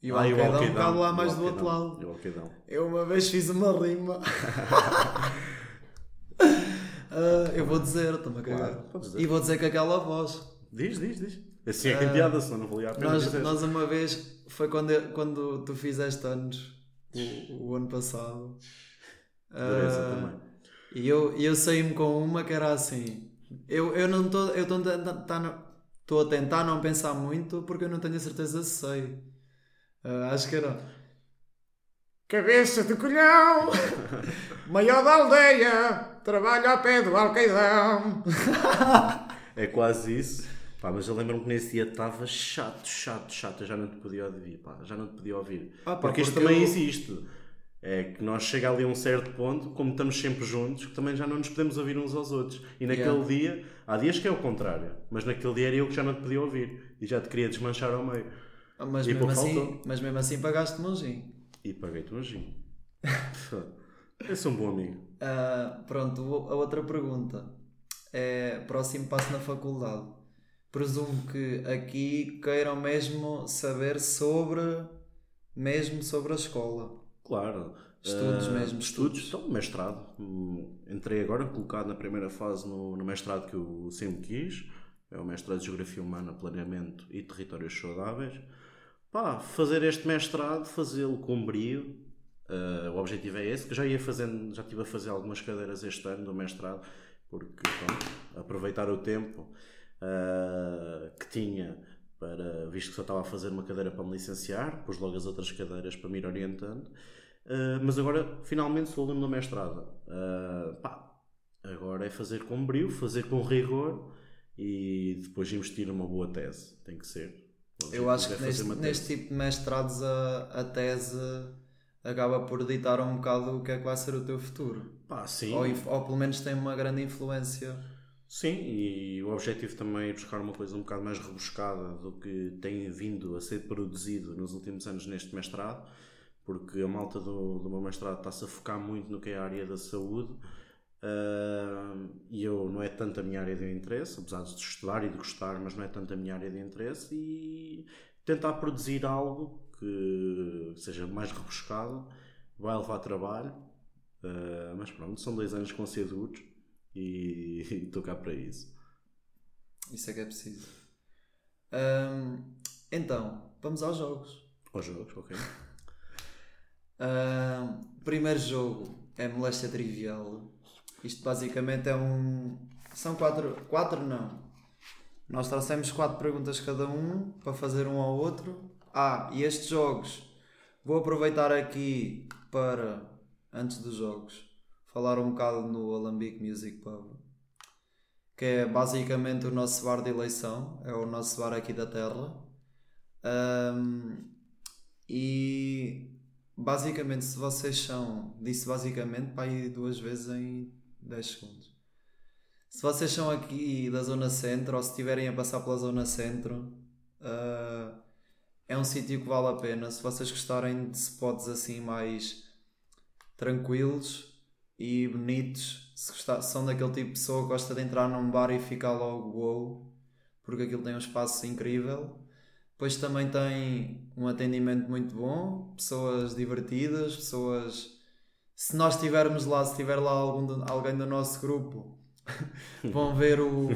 E o Ah, Alqueidão um bocado lá mais o do outro lado. e o. Eu uma vez fiz uma rima. <laughs> Ah, eu vou dizer, estou-me a cagar. Claro, podes dizer. E vou dizer com aquela voz. Diz, diz, diz. Assim é que piada, senão não valia a pena Ah, Nós, nós uma vez, foi quando, eu- quando tu fizeste anos, o, o ano passado. Ah, também. E eu, eu saí-me com uma que era assim. Eu, eu não estou. Eu estou a tentar não pensar muito porque eu não tenho a certeza se sei. Ah, acho que era. Cabeça de colhão, <laughs> maior da aldeia, trabalho ao pé do alqueidão. É quase isso. Pá, mas eu lembro-me que nesse dia estava chato, chato, chato. Eu já não te podia ouvir, pá. Já não te podia ouvir. Ah, pá, porque isto porque também eu- existe. É que nós chega ali a um certo ponto, como estamos sempre juntos, que também já não nos podemos ouvir uns aos outros. E naquele Yeah. dia, há dias que é o contrário, mas naquele dia era eu que já não te podia ouvir e já te queria desmanchar ao meio. Ah, Mas, E mesmo assim, faltou. mas mesmo assim pagaste-me um gin. E paguei-te um gin. <laughs> eu sou um bom amigo. Ah, pronto, a outra pergunta é próximo passo na faculdade. Presumo que aqui queiram mesmo saber sobre mesmo sobre a escola. Claro. Estudos Ah, mesmo, Estudos, estudos. então, mestrado. Hum, Entrei agora, colocado na primeira fase no, no mestrado que eu sempre quis. É o mestrado de Geografia Humana, Planeamento e Territórios Saudáveis. pá, fazer este mestrado, fazê-lo com brio. Uh, o objetivo é esse, que já ia fazendo, já estive a fazer algumas cadeiras este ano do mestrado, porque pronto, aproveitar o tempo uh, que tinha para, visto que só estava a fazer uma cadeira para me licenciar, pus logo as outras cadeiras para me ir orientando. Uh, mas agora finalmente sou aluno do mestrado. pá, agora é fazer com brio, fazer com rigor e depois investir numa boa tese. Tem que ser. Eu acho que neste, neste, tipo de mestrados a, a tese acaba por ditar um bocado o que é que vai ser o teu futuro. Pá, sim. Ou, ou pelo menos tem uma grande influência. Sim, e o objetivo também é buscar uma coisa um bocado mais rebuscada do que tem vindo a ser produzido nos últimos anos neste mestrado, porque a malta do, do meu mestrado está-se a focar muito no que é a área da saúde Uh, e eu não é tanto a minha área de interesse, apesar de estudar e de gostar, mas não é tanto a minha área de interesse e tentar produzir algo que seja mais rebuscado, vai levar trabalho, uh, mas pronto, são dois anos com duros e <laughs> estou cá para isso. Isso é que é preciso. Um, então, vamos aos jogos. Aos jogos, ok. um, primeiro jogo é Moléstia Trivial isto basicamente é um. São quatro. Quatro não. Nós trouxemos quatro perguntas cada um para fazer um ao outro. Ah, e estes jogos vou aproveitar aqui para, antes dos jogos, falar um bocado no Alambic Music Pub, que é basicamente o nosso bar de eleição, é o nosso bar aqui da Terra. Um, e basicamente, se vocês são, disse basicamente para ir duas vezes em 10 segundos. Se vocês são aqui da Zona Centro ou se estiverem a passar pela Zona Centro, uh, é um sítio que vale a pena. Se vocês gostarem de spots assim mais tranquilos e bonitos, se gostar, são daquele tipo de pessoa que gosta de entrar num bar e ficar logo wow, porque aquilo tem um espaço incrível. Depois também tem um atendimento muito bom, pessoas divertidas, pessoas se nós estivermos lá, se estiver lá algum alguém do nosso grupo, <laughs> vão ver o,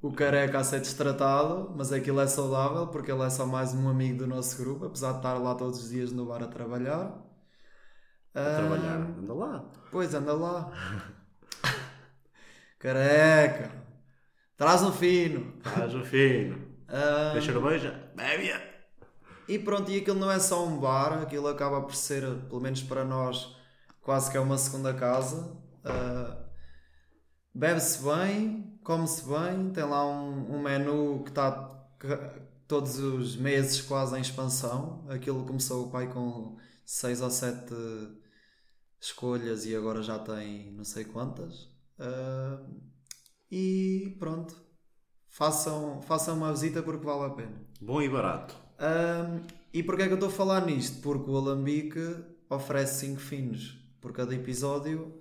o careca a ser destratado, mas aquilo é saudável porque ele é só mais um amigo do nosso grupo, apesar de estar lá todos os dias no bar a trabalhar. A trabalhar, anda lá. Pois, anda lá. <laughs> careca, traz um fino. Traz um fino. Um, Deixa cerveja, bebe E pronto, e aquilo não é só um bar, aquilo acaba por ser, pelo menos para nós, quase que é uma segunda casa. Uh, Bebe-se bem, come-se bem, tem lá um, um menu que está todos os meses quase em expansão. Aquilo começou o pai com 6 ou 7 escolhas e agora já tem não sei quantas. Uh, e pronto. Façam, façam uma visita porque vale a pena. Bom e barato. Uh, e porquê é que eu estou a falar nisto? Porque o Alambique oferece 5 finos por cada episódio,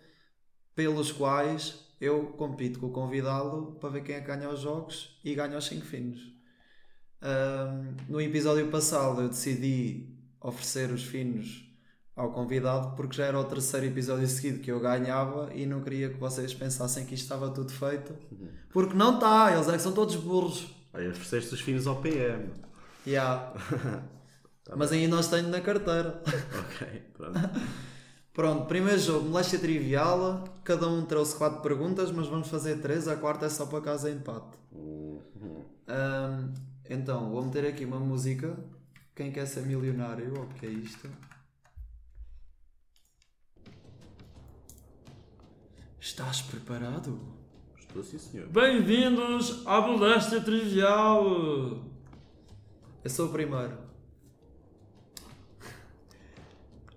pelos quais eu compito com o convidado para ver quem é que ganha os jogos e ganha os 5 finos. Um, no episódio passado eu decidi oferecer os finos ao convidado porque já era o terceiro episódio seguido que eu ganhava e não queria que vocês pensassem que isto estava tudo feito porque não está, eles é que são todos burros. Aí ofereceste os finos ao PM. Yeah. <laughs> tá Mas ainda os tenho na carteira. Ok, pronto. <laughs> Pronto, primeiro jogo, moléstia trivial. Cada um trouxe 4 perguntas, mas vamos fazer 3. A quarta é só para casa empate. Um, então, vou meter aqui uma música. Quem quer ser milionário? O que é isto? Estás preparado? Estou sim, senhor. Bem-vindos à moléstia trivial. Eu sou o primeiro.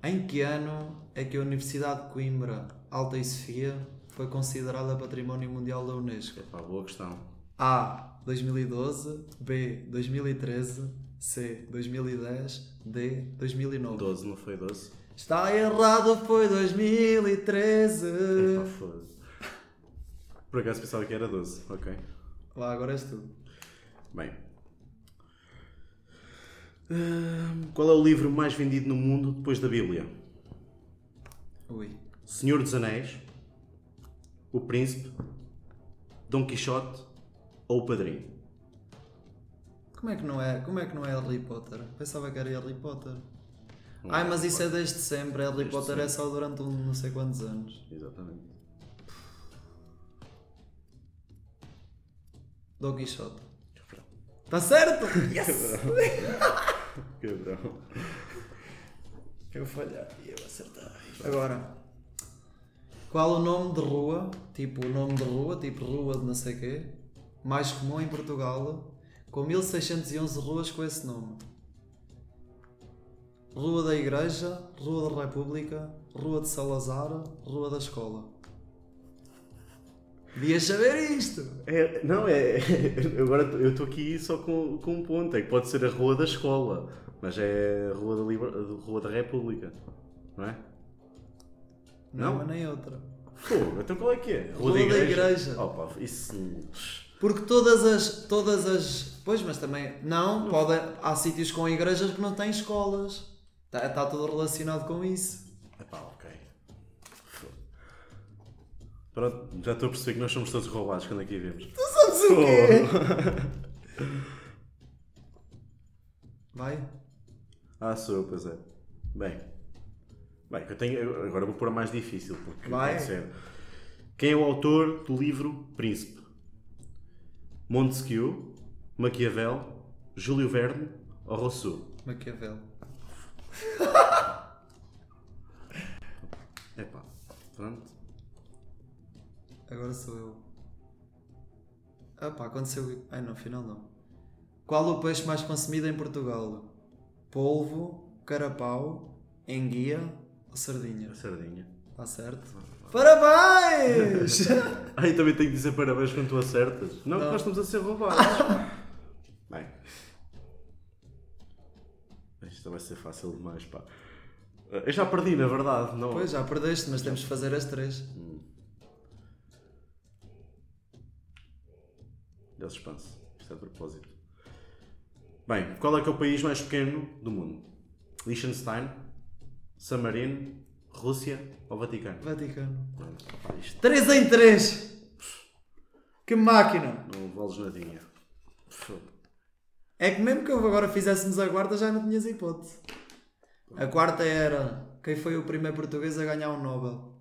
Em que ano é que a Universidade de Coimbra, Alta e Sofia, foi considerada Património Mundial da Unesco? Epá, boa questão. A. 2012, B. 2013, C. 2010, D. 2009. 12, não foi 12? Está errado, foi 2013. Epá, foda Por acaso pensava que era 12, ok. Lá, agora és tu. Bem. qual é o livro mais vendido no mundo depois da Bíblia? Ui. Senhor dos Anéis, O Príncipe, Dom Quixote ou O Padrinho? Como é que não é? Como é que não é Harry Potter? Pensava que era Harry Potter. Não Ai, é mas isso é desde sempre. Harry Desde Potter é sempre. só durante um não sei quantos anos. Exatamente. Dom Quixote. Cabrão. Está certo? <laughs> Yes! Cabrão. Eu falhar e eu acertar. Agora, qual o nome de rua, tipo o nome de rua, tipo rua de não sei quê, mais comum em Portugal, com 1611 ruas com esse nome? Rua da Igreja, Rua da República, Rua de Salazar, Rua da Escola. Devias saber isto! É, não, é. <laughs> Agora eu estou aqui só com, com um ponto. É que pode ser a Rua da Escola, mas é a Rua da, Liber... Rua da República, não é? Não, Não? nem outra. Fogo, então qual é que é? Rua da Igreja. Opa, isso. Porque todas as. Todas as. Pois, mas também. Não, pode, há sítios com igrejas que não têm escolas. Está tá tudo relacionado com isso. Epá, ok. Pronto, já estou a perceber que nós somos todos roubados quando aqui vemos. Sabes o quê? <laughs> Vai? Ah, sou eu, pois é. Bem. Bem, eu tenho. Agora vou pôr a mais difícil, porque Vai. ser. Quem é o autor do livro Príncipe? Montesquieu, Maquiavel, Júlio Verne ou Rousseau? Maquiavel. <laughs> Epá, pronto. Agora sou eu. Ah pá, aconteceu. Ai não, afinal não. Qual o peixe mais consumido em Portugal? Polvo, carapau, enguia ou sardinha? Sardinha. Está certo? Parabéns! <laughs> Ai, também tenho que dizer parabéns quando tu acertas. Não, Não. nós estamos a ser roubados. <laughs> Bem. Isto vai ser fácil demais, pá. Eu já perdi, na verdade. Não. pois já perdeste, mas temos que fazer as três. Deu suspense. Isto é de propósito. Bem, qual é que é o país mais pequeno do mundo? Liechtenstein, San Marino, Rússia ou Vaticano? Vaticano. Pronto, pá, isto 3 em 3! Que máquina! não vales nadinha. Fogo. É que mesmo que eu agora fizéssemos a quarta já não tinhas hipótese. A quarta era quem foi o primeiro português a ganhar um Nobel?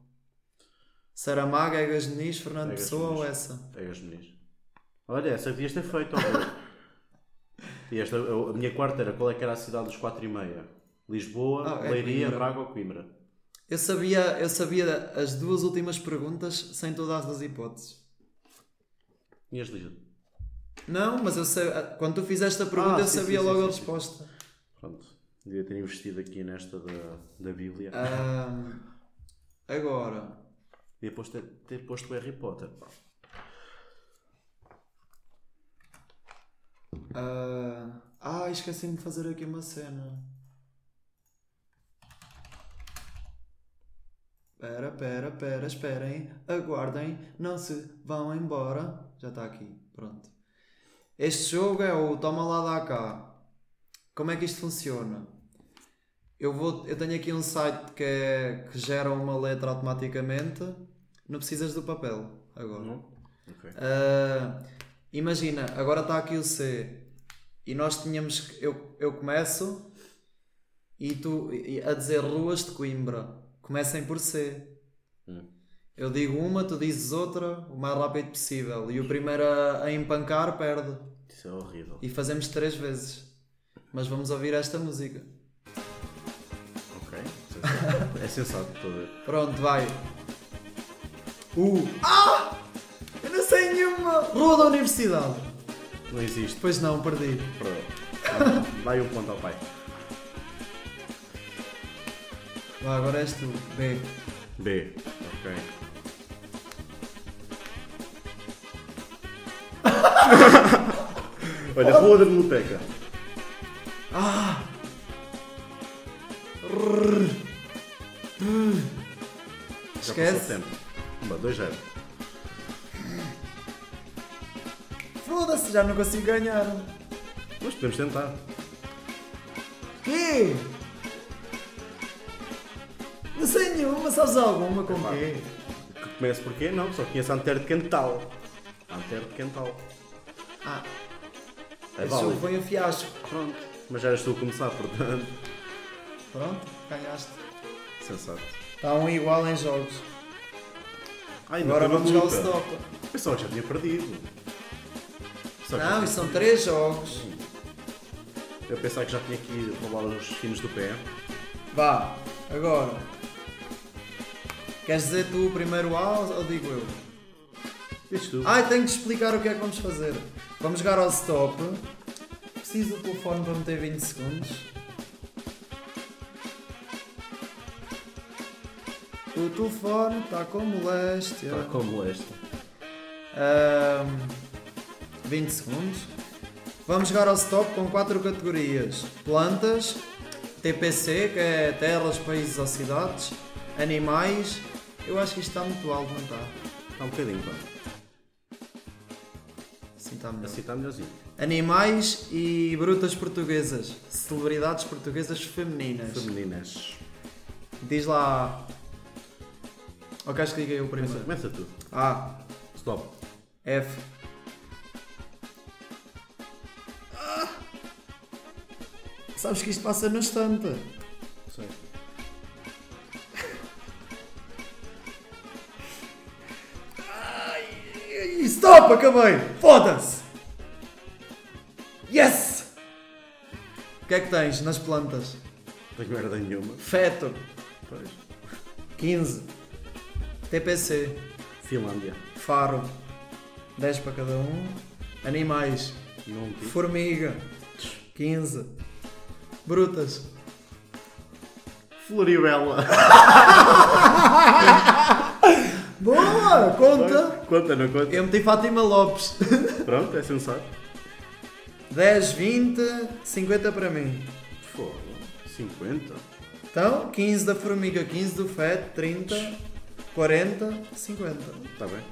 Saramago, Egas Muniz, Fernando Egas Pessoa ou essa? Pegas meninos. Olha, essa devias ter feito. <laughs> e esta, a minha quarta era qual é que era a cidade dos 4 e meia? Lisboa, Ah, é Leiria, Coimbra. Braga ou Coimbra? Eu sabia, eu sabia as duas últimas perguntas sem todas as hipóteses. Tinhas lido. Não, mas eu sei, quando tu fizeste a pergunta Ah, eu sim, sabia sim, logo sim, a resposta. Pronto. Devia ter investido aqui nesta da, da Bíblia. Ahm, agora, Devia ter, ter posto o Harry Potter. ah, ah, esqueci-me de fazer aqui uma cena. Pera, pera, pera, esperem, aguardem, não se vão embora. Já está aqui, pronto. Este jogo é o toma lá, dá cá. Como é que isto funciona? Eu, vou, eu tenho aqui um site que, é, que gera uma letra automaticamente. Não precisas do papel agora. Não? Ok. Ah, imagina, agora está aqui o C e nós tínhamos que. Eu, eu começo e tu a dizer ruas de Coimbra. Comecem por C. Hum. Eu digo uma, tu dizes outra, o mais rápido possível. E o primeiro a, a empancar perde. Isso é horrível. E fazemos três vezes. Mas vamos ouvir esta música. Ok. sensato. É sensato, estou a ver. Pronto, vai. U. Ah! Eu não sei nenhuma! Rua da Universidade. Não existe. Pois não, perdi. Pronto. Vai um ponto ao pai. Vai, agora és tu. B. B. Ok. <laughs> Olha, Rua da Biblioteca. Já passou Esquece. tempo. Uma, dois zero. Foda-se, já não consigo ganhar. Mas podemos tentar. Quê? Não sei nenhuma, sabes alguma com Epá. quê? Que comece por quê? Não, só conheço Antero de Quental. Antero de Quental. Ah. É Esse jogo válido. foi um fiasco. Pronto. Mas já eras tu a começar, portanto. Pronto, ganhaste. Sensato. Está um igual em jogos. Ai, Agora estou vamos jogar o. Pensava que já tinha perdido. Só que Não, isso são três jogos. Eu pensava que já tinha que ir roubar os finos do PM. Vá, agora. Queres dizer tu o primeiro A ou digo eu? Diz tu. Ai, tenho que explicar o que é que vamos fazer. Vamos jogar ao stop. Preciso do telefone para meter 20 segundos. O telefone está com moléstia. Está com molesta. Ahm, 20 segundos. Vamos jogar ao stop com quatro categorias: plantas, TPC, que é terras, países ou cidades, animais. Eu acho que isto está muito alto, não está? Está um bocadinho, pá. Assim está melhor. Assim está melhorzinho. Animais e brutas portuguesas. Celebridades portuguesas femininas. Femininas. Diz lá. Ou queres que diga eu Começa, primeiro? começa tu. A, Stop. F. Ah! Sabes que isto passa na estante. Sei. Stop, acabei! Foda-se! Yes! O que é que tens nas plantas? Não tenho merda nenhuma. Feto, Pois. 15. TPC, Finlândia. Faro, 10 para cada um. Animais, Não tive. Formiga, 15. Brutas, Floribela. <laughs> Boa! Conta! Conta, não conta? Eu meti Fátima Lopes. <laughs> Pronto, é sensato. 10, 20, 50 para mim. Foda. 50? Então, 15 da formiga, 15 do feto, 30, 40, 50. Está bem.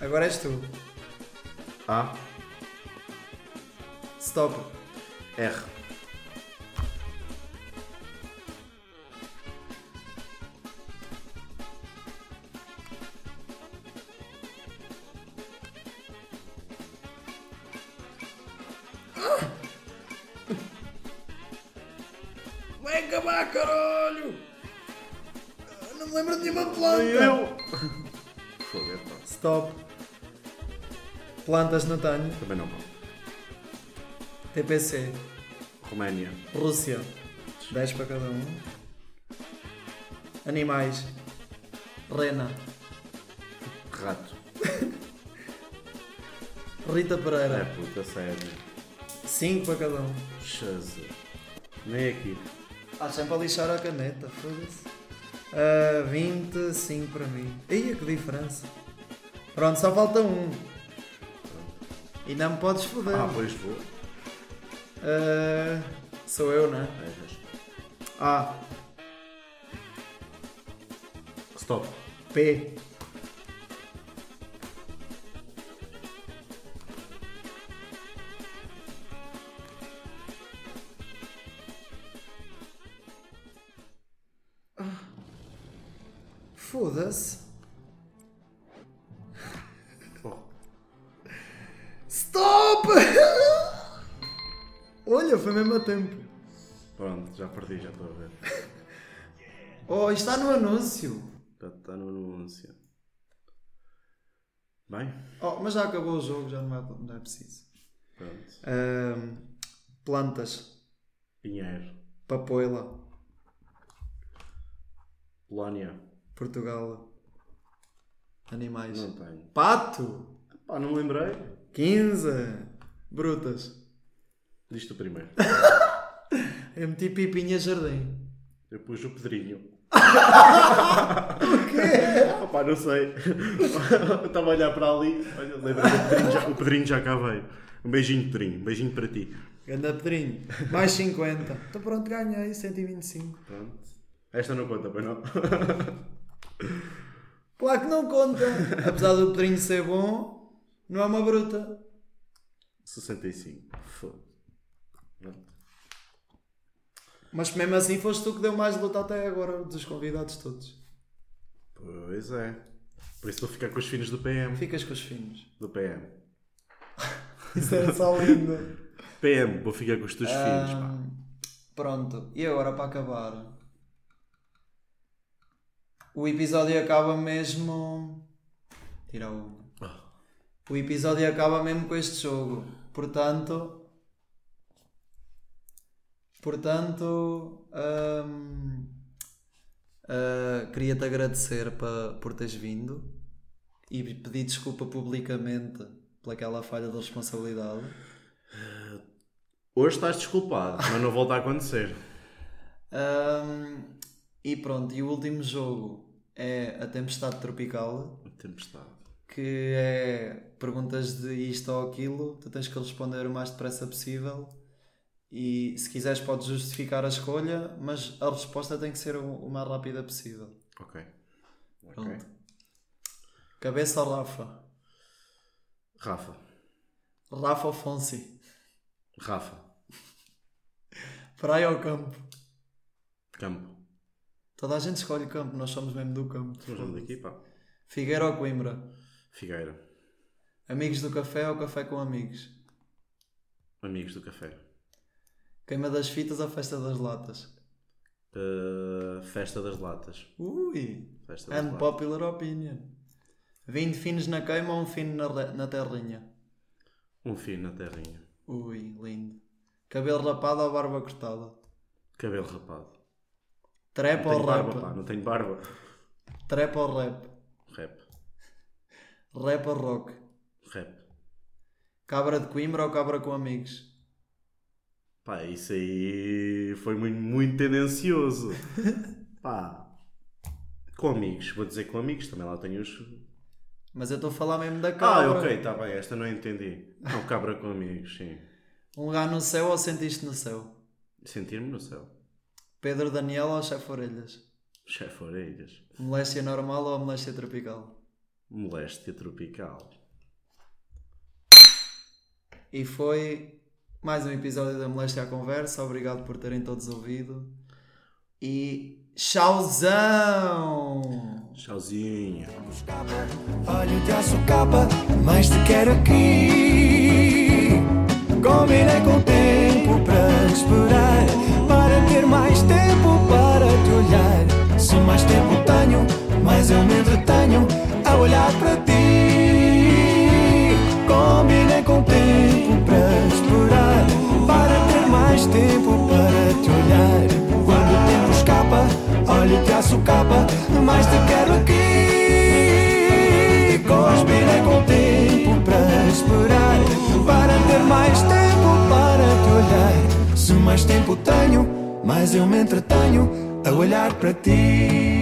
Agora és tu. A. Stop. R. planta. É pá. Stop. Plantas não tenho. Também não, pá. TPC. Roménia. Rússia. 10 para cada um. Animais. Rena. Rato. <laughs> Rita É Pereira. puta, sério. 5 para cada um. Jesus. Nem aqui. Ah, sempre a lixar a caneta, foda-se. Ah, 25 para mim. Ia que diferença. Pronto, só falta um. E não me podes foder. Ah, pois vou. Ah, sou eu, né? É, já. A, Stop. P. Bem, Oh, mas já acabou o jogo, já não é, não é preciso. pronto. Ahm, plantas, Pinheiro. papoila, Polónia. Portugal, animais. Não tenho. Pato, Pá, não me lembrei. 15, brutas. Diz tu primeiro. <laughs> Eu meti pipinha jardim. Eu pus o Pedrinho. O quê? Opá, não sei. Eu estava a olhar para ali. Olha, o Pedrinho, já, o Pedrinho já cá veio. Um beijinho, Pedrinho. Um beijinho para ti. Ganda Pedrinho. Mais 50. Então pronto, ganhei 125. Pronto. Esta não conta, pois não? Claro que não conta. Apesar do Pedrinho ser bom, não é uma bruta. 65. Foda. Pronto. Mas mesmo assim foste tu que deu mais luta até agora dos convidados todos. Pois é. Por isso vou ficar com os filhos do PM. Ficas com os finos. Do PM. <laughs> Isso era só lindo. PM, vou ficar com os teus filhos, pá. Ahm, pronto, e agora para acabar? O episódio acaba mesmo. Tira o. Ah. O episódio acaba mesmo com este jogo. Portanto. Portanto. ahm, ah, Queria-te agradecer pa- por teres vindo e pedir desculpa publicamente pelaquela falha de responsabilidade. Hoje estás desculpado, mas não volta a acontecer. Ahm, <laughs> e pronto, e o último jogo é a Tempestade Tropical, Tempestade. que é perguntas de isto ou aquilo, tu tens que responder o mais depressa possível e se quiseres podes justificar a escolha, mas a resposta tem que ser o, o mais rápida possível. Ok. Pronto. Cabeça ou Rafa? Rafa. Rafa Fonsi? Rafa. Praia ou campo? Campo. Toda a gente escolhe campo, nós somos mesmo do campo. Estamos daqui, pá. Figueira ou Coimbra? Figueira. Amigos do café ou café com amigos? Amigos do café. Queima das fitas ou festa das latas? Uh, festa das latas. Ui! Festa das latas. Unpopular opinion. 20 finos na queima ou um fino na, na terrinha? Um fio na terrinha. Ui, lindo. Cabelo rapado ou barba cortada? Cabelo rapado. Trap Não ou tenho barba, rap? pá. Não tenho barba. Trap ou rap? Rap. Rap ou rock? Rap. Cabra de Coimbra ou cabra com amigos? Pá, isso aí foi muito, muito tendencioso. <laughs> Pá. Com amigos. Vou dizer com amigos. Também lá tenho os... Mas eu estou a falar mesmo da Ah, cabra. ok. Está bem. Esta não entendi. Não, cabra com amigos, sim. <laughs> Um lugar no céu ou sentiste no céu? Sentir-me no céu. Pedro Daniel ou chefe orelhas? Chefe orelhas. Moléstia normal ou moléstia tropical? Moléstia tropical. E foi mais um episódio da Moléstia à Conversa. Obrigado por terem todos ouvido. E tchauzão! Tchauzinho. Olha o traço capa, mas te quero aqui. Combinei com o tempo para esperar, para ter mais tempo para te olhar. Se mais tempo tenho, mais eu me entretenho a olhar para ti. Combinei com o tempo para esperar, tempo para te olhar. Quando o tempo escapa, olha o traço capa, mas te quero aqui. Combinei com o tempo para esperar, para ter mais tempo para te olhar. Se mais tempo tenho, mais eu me entretenho a olhar para ti.